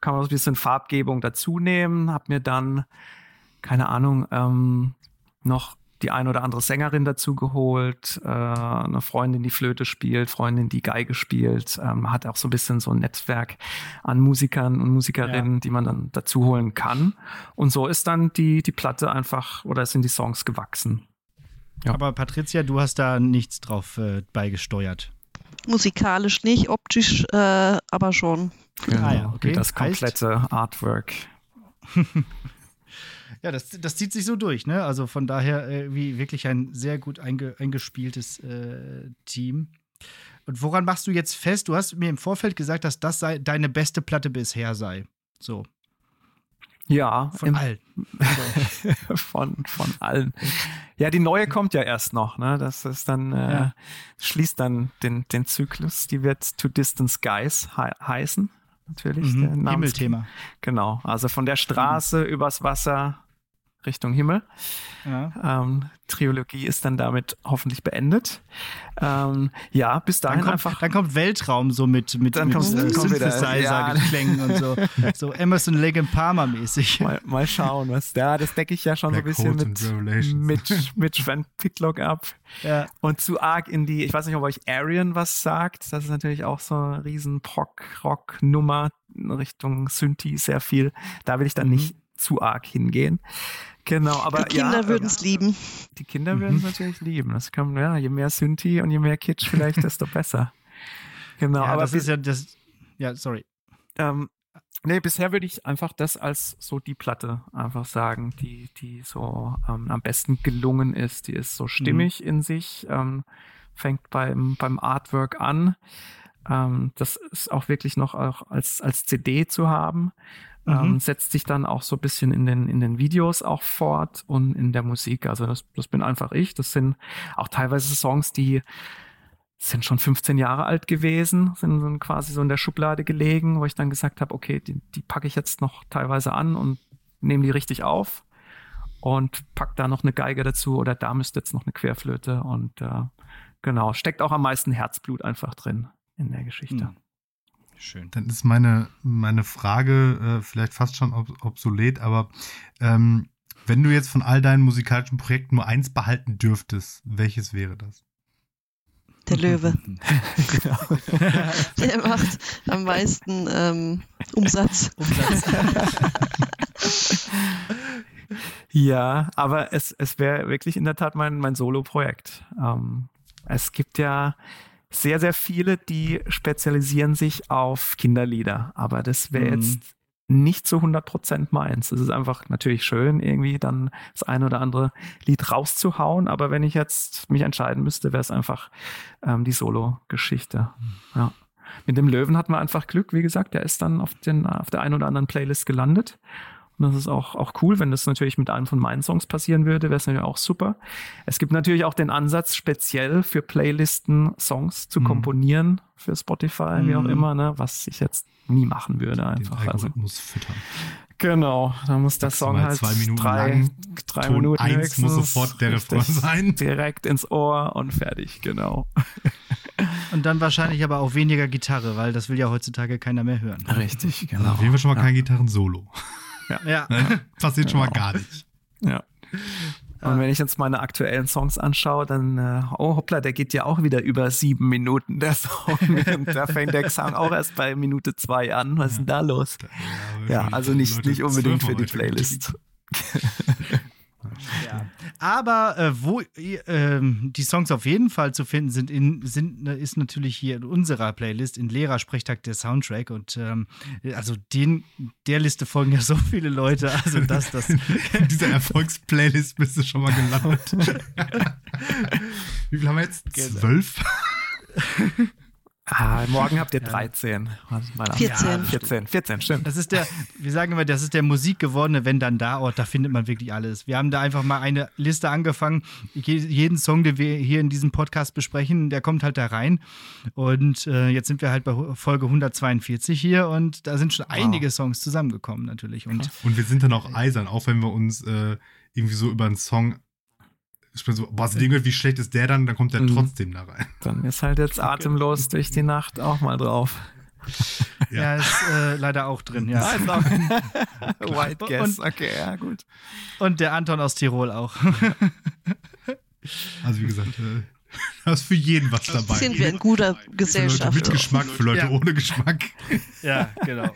kann man so ein bisschen Farbgebung dazu nehmen, habe mir dann, keine Ahnung, ähm, noch die ein oder andere Sängerin dazu geholt, äh, eine Freundin, die Flöte spielt, Freundin, die Geige spielt. Ähm, hat auch so ein bisschen so ein Netzwerk an Musikern und Musikerinnen, ja. die man dann dazu holen kann. Und so ist dann die, die Platte einfach oder sind die Songs gewachsen. Ja. Aber Patricia, du hast da nichts drauf äh, beigesteuert. Musikalisch nicht, optisch äh, aber schon. Genau, ah, ja, okay. das komplette heißt, Artwork. ja, das, das zieht sich so durch, ne? Also von daher äh, wie wirklich ein sehr gut einge, eingespieltes äh, Team. Und woran machst du jetzt fest? Du hast mir im Vorfeld gesagt, dass das sei, deine beste Platte bisher sei. So. Ja. Von allen. von, von allen. Ja, die neue kommt ja erst noch, ne? Das ist dann, äh, ja. schließt dann den, den Zyklus. Die wird To Distant Skies he heißen. Natürlich. Mhm. Himmelthema. Genau. Also von der Straße mhm. übers Wasser Richtung Himmel. Ja. Ähm, Trilogie ist dann damit hoffentlich beendet. Ähm, ja, bis dahin dann kommt, einfach. Dann kommt Weltraum so mit, mit, dann mit kommt, äh, Synthesizer-Klängen ja. und so. So Emerson Lake Palmer mäßig. Mal, mal, schauen, was da, das decke ich ja schon Black so ein bisschen mit, mit, mit Van Pitlock ab. Ja. Und zu arg in die, ich weiß nicht, ob euch Arian was sagt. Das ist natürlich auch so eine riesen Prog-Rock-Nummer in Richtung Synthi sehr viel. Da will ich dann mhm. nicht zu arg hingehen. Genau, aber die Kinder ja, würden es lieben. Die Kinder würden es mhm. natürlich lieben. Das kann, ja, je mehr Synthi und je mehr Kitsch vielleicht, desto besser. Genau, ja, aber das ist ja das. Ja, sorry. Ähm, nee, bisher würde ich einfach das als so die Platte einfach sagen, die, die so ähm, am besten gelungen ist. Die ist so stimmig mhm. in sich, ähm, fängt beim, beim Artwork an. Ähm, das ist auch wirklich noch auch als, als CD zu haben. Ähm, mhm. setzt sich dann auch so ein bisschen in den, in den Videos auch fort und in der Musik. Also das, das bin einfach ich. Das sind auch teilweise Songs, die sind schon 15 Jahre alt gewesen, sind, quasi so in der Schublade gelegen, wo ich dann gesagt habe, okay, die, die packe ich jetzt noch teilweise an und nehme die richtig auf und pack da noch eine Geige dazu oder da müsste jetzt noch eine Querflöte und äh, genau, steckt auch am meisten Herzblut einfach drin in der Geschichte. Hm. Schön. Dann ist meine, meine Frage äh, vielleicht fast schon ob, obsolet, aber ähm, wenn du jetzt von all deinen musikalischen Projekten nur eins behalten dürftest, welches wäre das? Der Löwe. Der macht am meisten ähm, Umsatz. Umsatz. ja, aber es, es wäre wirklich in der Tat mein, mein Solo-Projekt. Ähm, es gibt ja sehr, sehr viele, die spezialisieren sich auf Kinderlieder, aber das wäre mhm. jetzt nicht zu 100% meins. Es ist einfach natürlich schön, irgendwie dann das eine oder andere Lied rauszuhauen, aber wenn ich jetzt mich entscheiden müsste, wäre es einfach ähm, die Solo-Geschichte. Ja. Mit dem Löwen hatten wir einfach Glück, wie gesagt, der ist dann auf, den, auf der einen oder anderen Playlist gelandet. Und das ist auch, auch cool, wenn das natürlich mit einem von meinen Songs passieren würde, wäre es natürlich auch super. Es gibt natürlich auch den Ansatz, speziell für Playlisten Songs zu mhm. komponieren, für Spotify, mhm. wie auch mhm. immer, ne, was ich jetzt nie machen würde einfach. Den also, muss füttern. Genau, da muss der Song halt zwei Minuten drei, lang, drei Ton Minuten eins muss sofort der Refrain sein. Direkt ins Ohr und fertig, genau. Und dann wahrscheinlich aber auch weniger Gitarre, weil das will ja heutzutage keiner mehr hören. Richtig, genau. Also auf jeden Fall schon mal ja. kein Gitarren-Solo. Ja. ja. Ne? Passiert schon mal gar nicht. Ja. Und wenn ich jetzt meine aktuellen Songs anschaue, dann, äh, oh hoppla, der geht ja auch wieder über sieben Minuten, der Song. Und da fängt der Song auch erst bei Minute zwei an. Was ist denn da los? Ja, ja also nicht, nicht unbedingt für die Playlist. Ja. Aber äh, wo äh, die Songs auf jeden Fall zu finden sind, in, sind ne, ist natürlich hier in unserer Playlist in Lehrersprechtag der Soundtrack. Und ähm, also den, der Liste folgen ja so viele Leute. Also dass das. in dieser Erfolgsplaylist bist du schon mal gelandet. Wie viel haben wir jetzt? Genau. Zwölf? Ah, morgen habt ihr 13. 14. 14, 14, stimmt. Das ist der, wir sagen immer, das ist der musikgewordene Wenn dann da Ort, da findet man wirklich alles. Wir haben da einfach mal eine Liste angefangen. Jeden Song, den wir hier in diesem Podcast besprechen, der kommt halt da rein. Und äh, jetzt sind wir halt bei Folge 142 hier und da sind schon wow. einige Songs zusammengekommen natürlich. Und, und wir sind dann auch eisern, auch wenn wir uns äh, irgendwie so über einen Song ich bin so, boah, gehört, wie schlecht ist der dann? Dann kommt der mhm. trotzdem da rein. Dann ist halt jetzt atemlos durch die Nacht auch mal drauf. Ja, ja ist äh, leider auch drin, ja. ist auch White Guess, okay, ja, gut. Und der Anton aus Tirol auch. Also, wie gesagt, äh, da ist für jeden was dabei. Sind wir in guter Gesellschaft. Für Leute mit Geschmack, für Leute ja. ohne Geschmack. Ja, genau.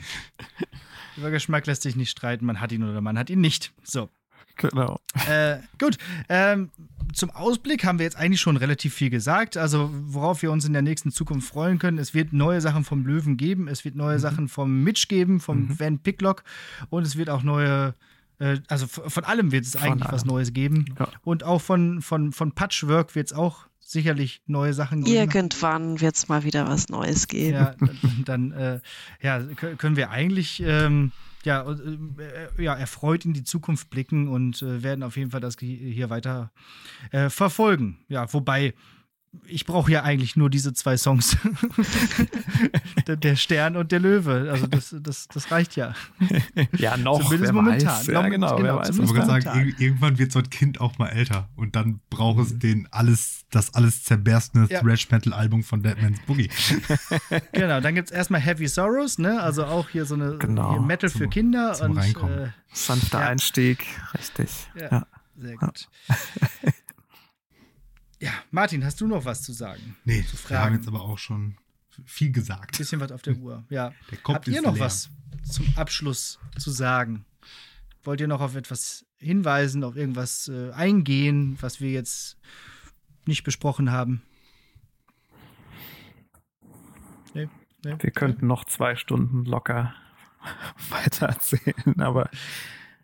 Über Geschmack lässt sich nicht streiten, man hat ihn oder man hat ihn nicht. So. Genau. Äh, gut. Ähm, zum Ausblick haben wir jetzt eigentlich schon relativ viel gesagt. Also, worauf wir uns in der nächsten Zukunft freuen können. Es wird neue Sachen vom Löwen geben. Es wird neue mhm. Sachen vom Mitch geben, vom mhm. Van Picklock. Und es wird auch neue. Äh, also, von allem wird es eigentlich allem. was Neues geben. Ja. Und auch von, von, von Patchwork wird es auch sicherlich neue Sachen geben. Irgendwann wird es mal wieder was Neues geben. Ja, dann, dann äh, ja, können wir eigentlich. Ähm, ja, äh, ja, erfreut in die Zukunft blicken und äh, werden auf jeden Fall das hier weiter äh, verfolgen. Ja, wobei ich brauche ja eigentlich nur diese zwei Songs. der Stern und der Löwe. Also das, das, das reicht ja. Ja, noch. Zumindest momentan. Weiß. Ja, genau. genau weiß, ich würde sagen, irgendwann wird so ein Kind auch mal älter und dann braucht es mhm. den alles, das alles zerberstene ja. Thrash-Metal-Album von Deadman's Boogie. genau, dann gibt es erstmal Heavy Sorrows, ne? Also auch hier so eine genau. Metal zum, für Kinder. Zum und, Reinkommen. Äh, Sanfter ja. Einstieg, richtig. Ja, sehr gut. Ja, Martin, hast du noch was zu sagen? Nee, zu wir haben jetzt aber auch schon viel gesagt. Ein bisschen was auf der Uhr, ja. Der Habt ihr noch leer. was zum Abschluss zu sagen? Wollt ihr noch auf etwas hinweisen, auf irgendwas äh, eingehen, was wir jetzt nicht besprochen haben? Nee, nee, wir könnten noch zwei Stunden locker weiter erzählen, aber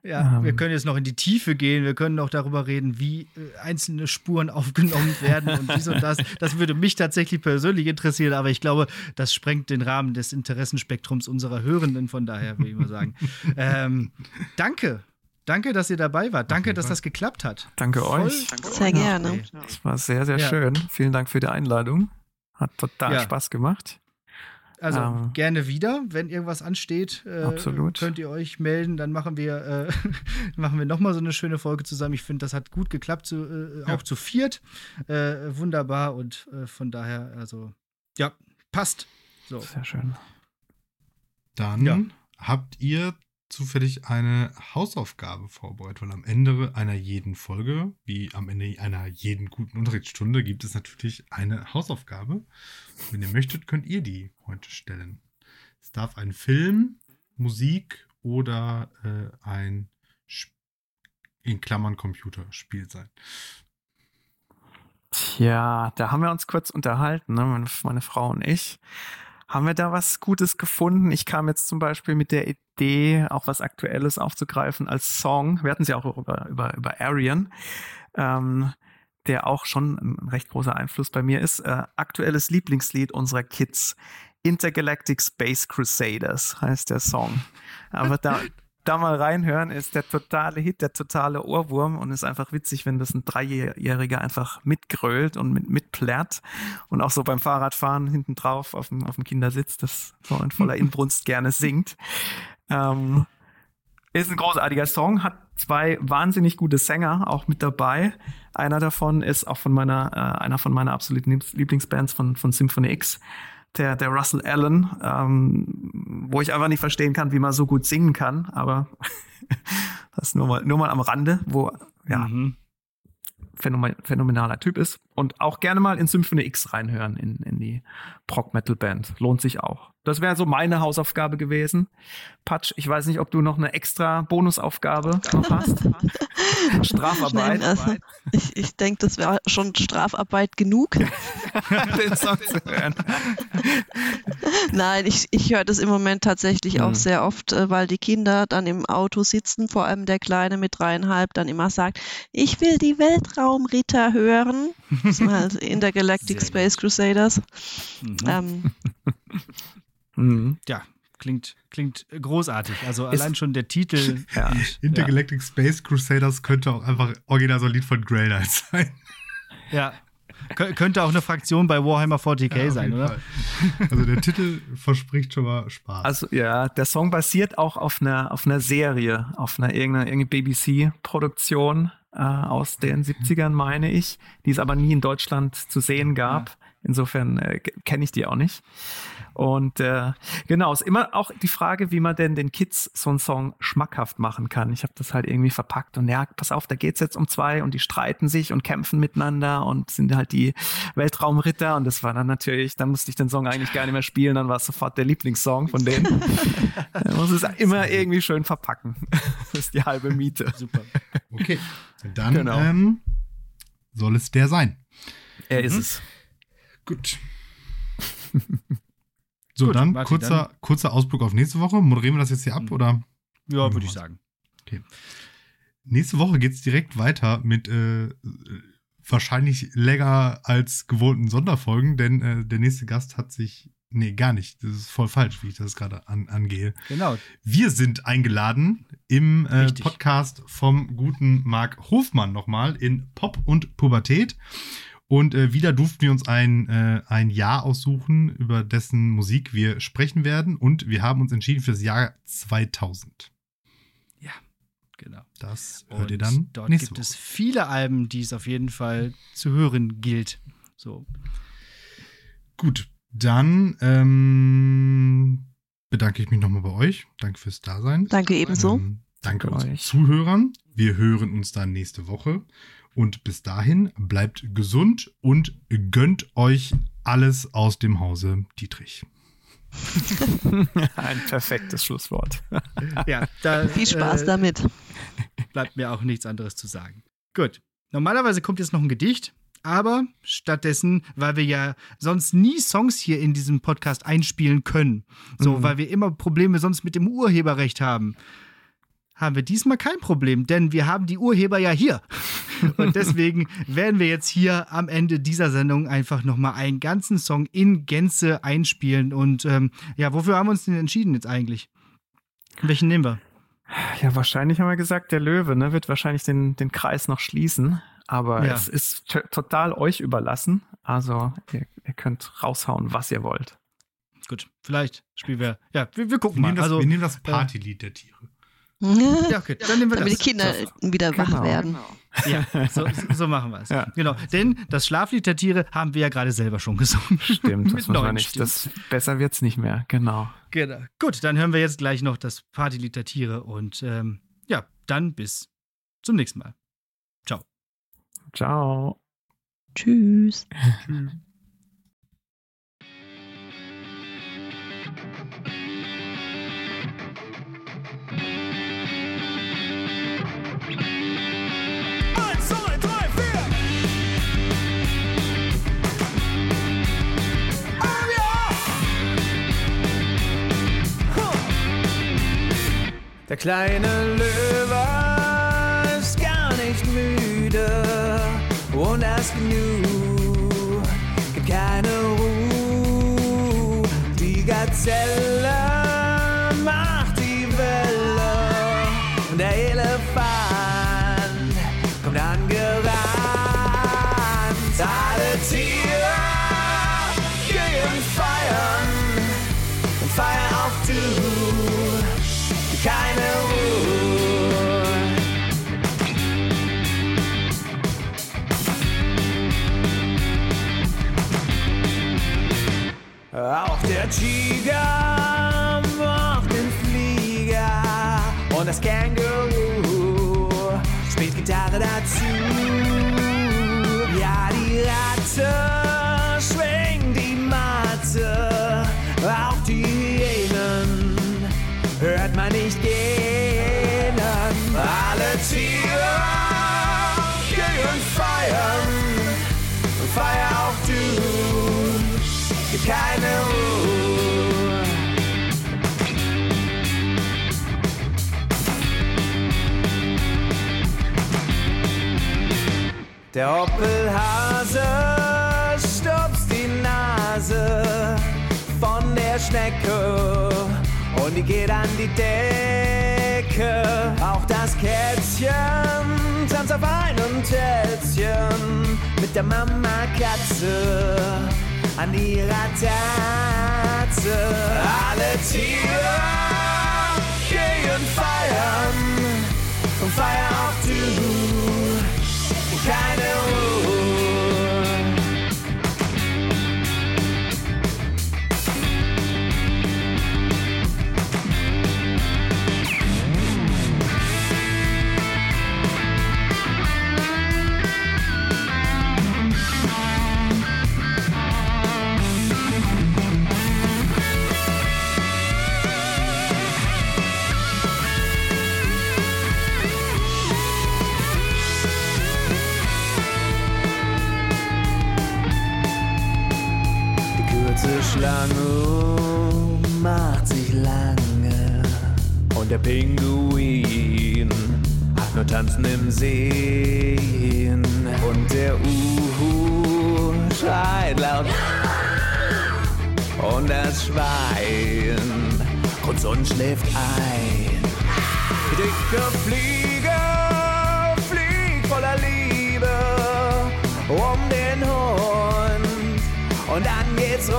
Ja, ähm. wir können jetzt noch in die Tiefe gehen. Wir können auch darüber reden, wie äh, einzelne Spuren aufgenommen werden und dies und das. Das würde mich tatsächlich persönlich interessieren, aber ich glaube, das sprengt den Rahmen des Interessenspektrums unserer Hörenden. Von daher würde ich mal sagen. ähm, danke. Danke, dass ihr dabei wart. Danke, dass das geklappt hat. Danke Voll euch. Sehr gerne. Es war sehr, sehr ja. schön. Vielen Dank für die Einladung. Hat total ja. Spaß gemacht. Also ähm, gerne wieder, wenn irgendwas ansteht, äh, absolut. könnt ihr euch melden. Dann machen wir, äh, machen wir nochmal so eine schöne Folge zusammen. Ich finde, das hat gut geklappt, zu, äh, ja. auch zu viert. Äh, wunderbar und äh, von daher, also ja, passt. So. Sehr schön. Dann ja. habt ihr zufällig eine Hausaufgabe vorbereitet, weil am Ende einer jeden Folge, wie am Ende einer jeden guten Unterrichtsstunde, gibt es natürlich eine Hausaufgabe. Wenn ihr möchtet, könnt ihr die heute stellen. Es darf ein Film, Musik oder äh, ein in Klammern Computerspiel sein. Tja, da haben wir uns kurz unterhalten, ne? meine, meine Frau und ich. Haben wir da was Gutes gefunden? Ich kam jetzt zum Beispiel mit der Idee, auch was Aktuelles aufzugreifen als Song. Wir hatten sie auch über, über, über Arian, ähm, der auch schon ein recht großer Einfluss bei mir ist. Äh, aktuelles Lieblingslied unserer Kids. Intergalactic Space Crusaders heißt der Song. Aber da, da mal reinhören, ist der totale Hit, der totale Ohrwurm und ist einfach witzig, wenn das ein Dreijähriger einfach mitgrölt und mit, mitplärrt und auch so beim Fahrradfahren hinten drauf auf dem, auf dem Kindersitz, das so in voller Inbrunst gerne singt. Ähm, ist ein großartiger Song, hat zwei wahnsinnig gute Sänger auch mit dabei. Einer davon ist auch von meiner, äh, einer von meiner absoluten Lieblingsbands von, von Symphony X der, der Russell Allen, ähm, wo ich einfach nicht verstehen kann, wie man so gut singen kann, aber das nur mal, nur mal am Rande, wo, ja, mhm phänomenaler Typ ist. Und auch gerne mal in Symphony X reinhören, in, in die Prog-Metal-Band. Lohnt sich auch. Das wäre so meine Hausaufgabe gewesen. Patsch, ich weiß nicht, ob du noch eine extra Bonusaufgabe noch hast. Strafarbeit. Also, ich ich denke, das wäre schon Strafarbeit genug. Den Song zu hören. Nein, ich, ich höre das im Moment tatsächlich mhm. auch sehr oft, äh, weil die Kinder dann im Auto sitzen, vor allem der Kleine mit dreieinhalb, dann immer sagt, ich will die Weltraumritter hören. Halt Intergalactic Space Crusaders. Mhm. Ähm, mhm. Ja, klingt, klingt großartig. Also Ist, allein schon der Titel. Ja. Und, Intergalactic ja. Space Crusaders könnte auch einfach original so ein Lied von Grey Knight sein. Ja. könnte auch eine Fraktion bei Warhammer 40k ja, sein, oder? Fall. Also der Titel verspricht schon mal Spaß. Also ja, der Song basiert auch auf einer, auf einer Serie, auf einer irgendeiner, irgendeiner BBC-Produktion äh, aus den 70ern, meine ich, die es aber nie in Deutschland zu sehen gab. Insofern äh, kenne ich die auch nicht. Und äh, genau, ist immer auch die Frage, wie man denn den Kids so einen Song schmackhaft machen kann. Ich habe das halt irgendwie verpackt und ja, pass auf, da geht's jetzt um zwei und die streiten sich und kämpfen miteinander und sind halt die Weltraumritter und das war dann natürlich, dann musste ich den Song eigentlich gar nicht mehr spielen, dann war es sofort der Lieblingssong von denen. Man muss es immer irgendwie schön verpacken. das ist die halbe Miete. Super. Okay, dann genau. ähm, soll es der sein. Er mhm. ist es. Gut. So, Gut, dann, Martin, kurzer, dann kurzer Ausblick auf nächste Woche. Moderieren wir das jetzt hier ab, mhm. oder? Ja, würde ich sagen. Okay. Nächste Woche geht es direkt weiter mit äh, wahrscheinlich länger als gewohnten Sonderfolgen, denn äh, der nächste Gast hat sich. Nee, gar nicht. Das ist voll falsch, wie ich das gerade an, angehe. Genau. Wir sind eingeladen im äh, Podcast vom guten Marc Hofmann nochmal in Pop und Pubertät. Und äh, wieder durften wir uns ein, äh, ein Jahr aussuchen, über dessen Musik wir sprechen werden. Und wir haben uns entschieden für das Jahr 2000. Ja, genau. Das hört und ihr dann. Dort gibt Woche. es viele Alben, die es auf jeden Fall zu hören gilt. So. Gut, dann ähm, bedanke ich mich nochmal bei euch. Danke fürs Dasein. Danke ebenso. Ähm, danke unseren Zuhörern. Wir hören uns dann nächste Woche. Und bis dahin bleibt gesund und gönnt euch alles aus dem Hause Dietrich. Ein perfektes Schlusswort. ja, da, viel Spaß äh, damit. Bleibt mir auch nichts anderes zu sagen. Gut. Normalerweise kommt jetzt noch ein Gedicht, aber stattdessen, weil wir ja sonst nie Songs hier in diesem Podcast einspielen können, so, mhm. weil wir immer Probleme sonst mit dem Urheberrecht haben, haben wir diesmal kein Problem, denn wir haben die Urheber ja hier. Und deswegen werden wir jetzt hier am Ende dieser Sendung einfach nochmal einen ganzen Song in Gänze einspielen. Und ähm, ja, wofür haben wir uns denn entschieden jetzt eigentlich? Welchen nehmen wir? Ja, wahrscheinlich haben wir gesagt, der Löwe ne, wird wahrscheinlich den, den Kreis noch schließen. Aber ja. es ist total euch überlassen. Also ihr, ihr könnt raushauen, was ihr wollt. Gut, vielleicht spielen wir. Ja, wir, wir gucken wir mal. Das, also, wir nehmen das äh, Partylied der Tiere. Ja, okay, dann nehmen wir Damit das. die Kinder so. wieder wach genau. werden. Ja, so, so machen wir es. Ja. Genau, denn das Schlaflied der Tiere haben wir ja gerade selber schon gesungen. Stimmt, das muss man nicht. Das, besser wird es nicht mehr, genau. Genau. Gut, dann hören wir jetzt gleich noch das Partylied der Tiere und ähm, ja, dann bis zum nächsten Mal. Ciao. Ciao. Tschüss. Tschüss. Der kleine Löwe ist gar nicht müde und das genug gibt keine Ruhe. Die Gazelle Auch der Tiger macht den Flieger und das Känguru spielt Gitarre dazu. Ja, die Ratte Der Opelhase stupst die Nase von der Schnecke und die geht an die Decke. Auch das Kätzchen tanzt auf einem Tätzchen mit der Mama Katze an ihrer Tatze. Alle Tiere gehen feiern und feier auch du. Keine der Pinguin hat nur Tanzen im Sehen und der Uhu schreit laut und das Schwein kurz und schläft ein. Dicke Fliege fliegt voller Liebe um den Hund und dann geht's rund.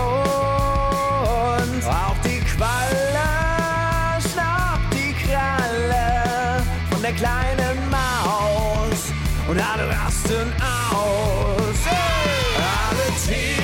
Auch der kleinen Maus und alle rasten aus. Alle Tiere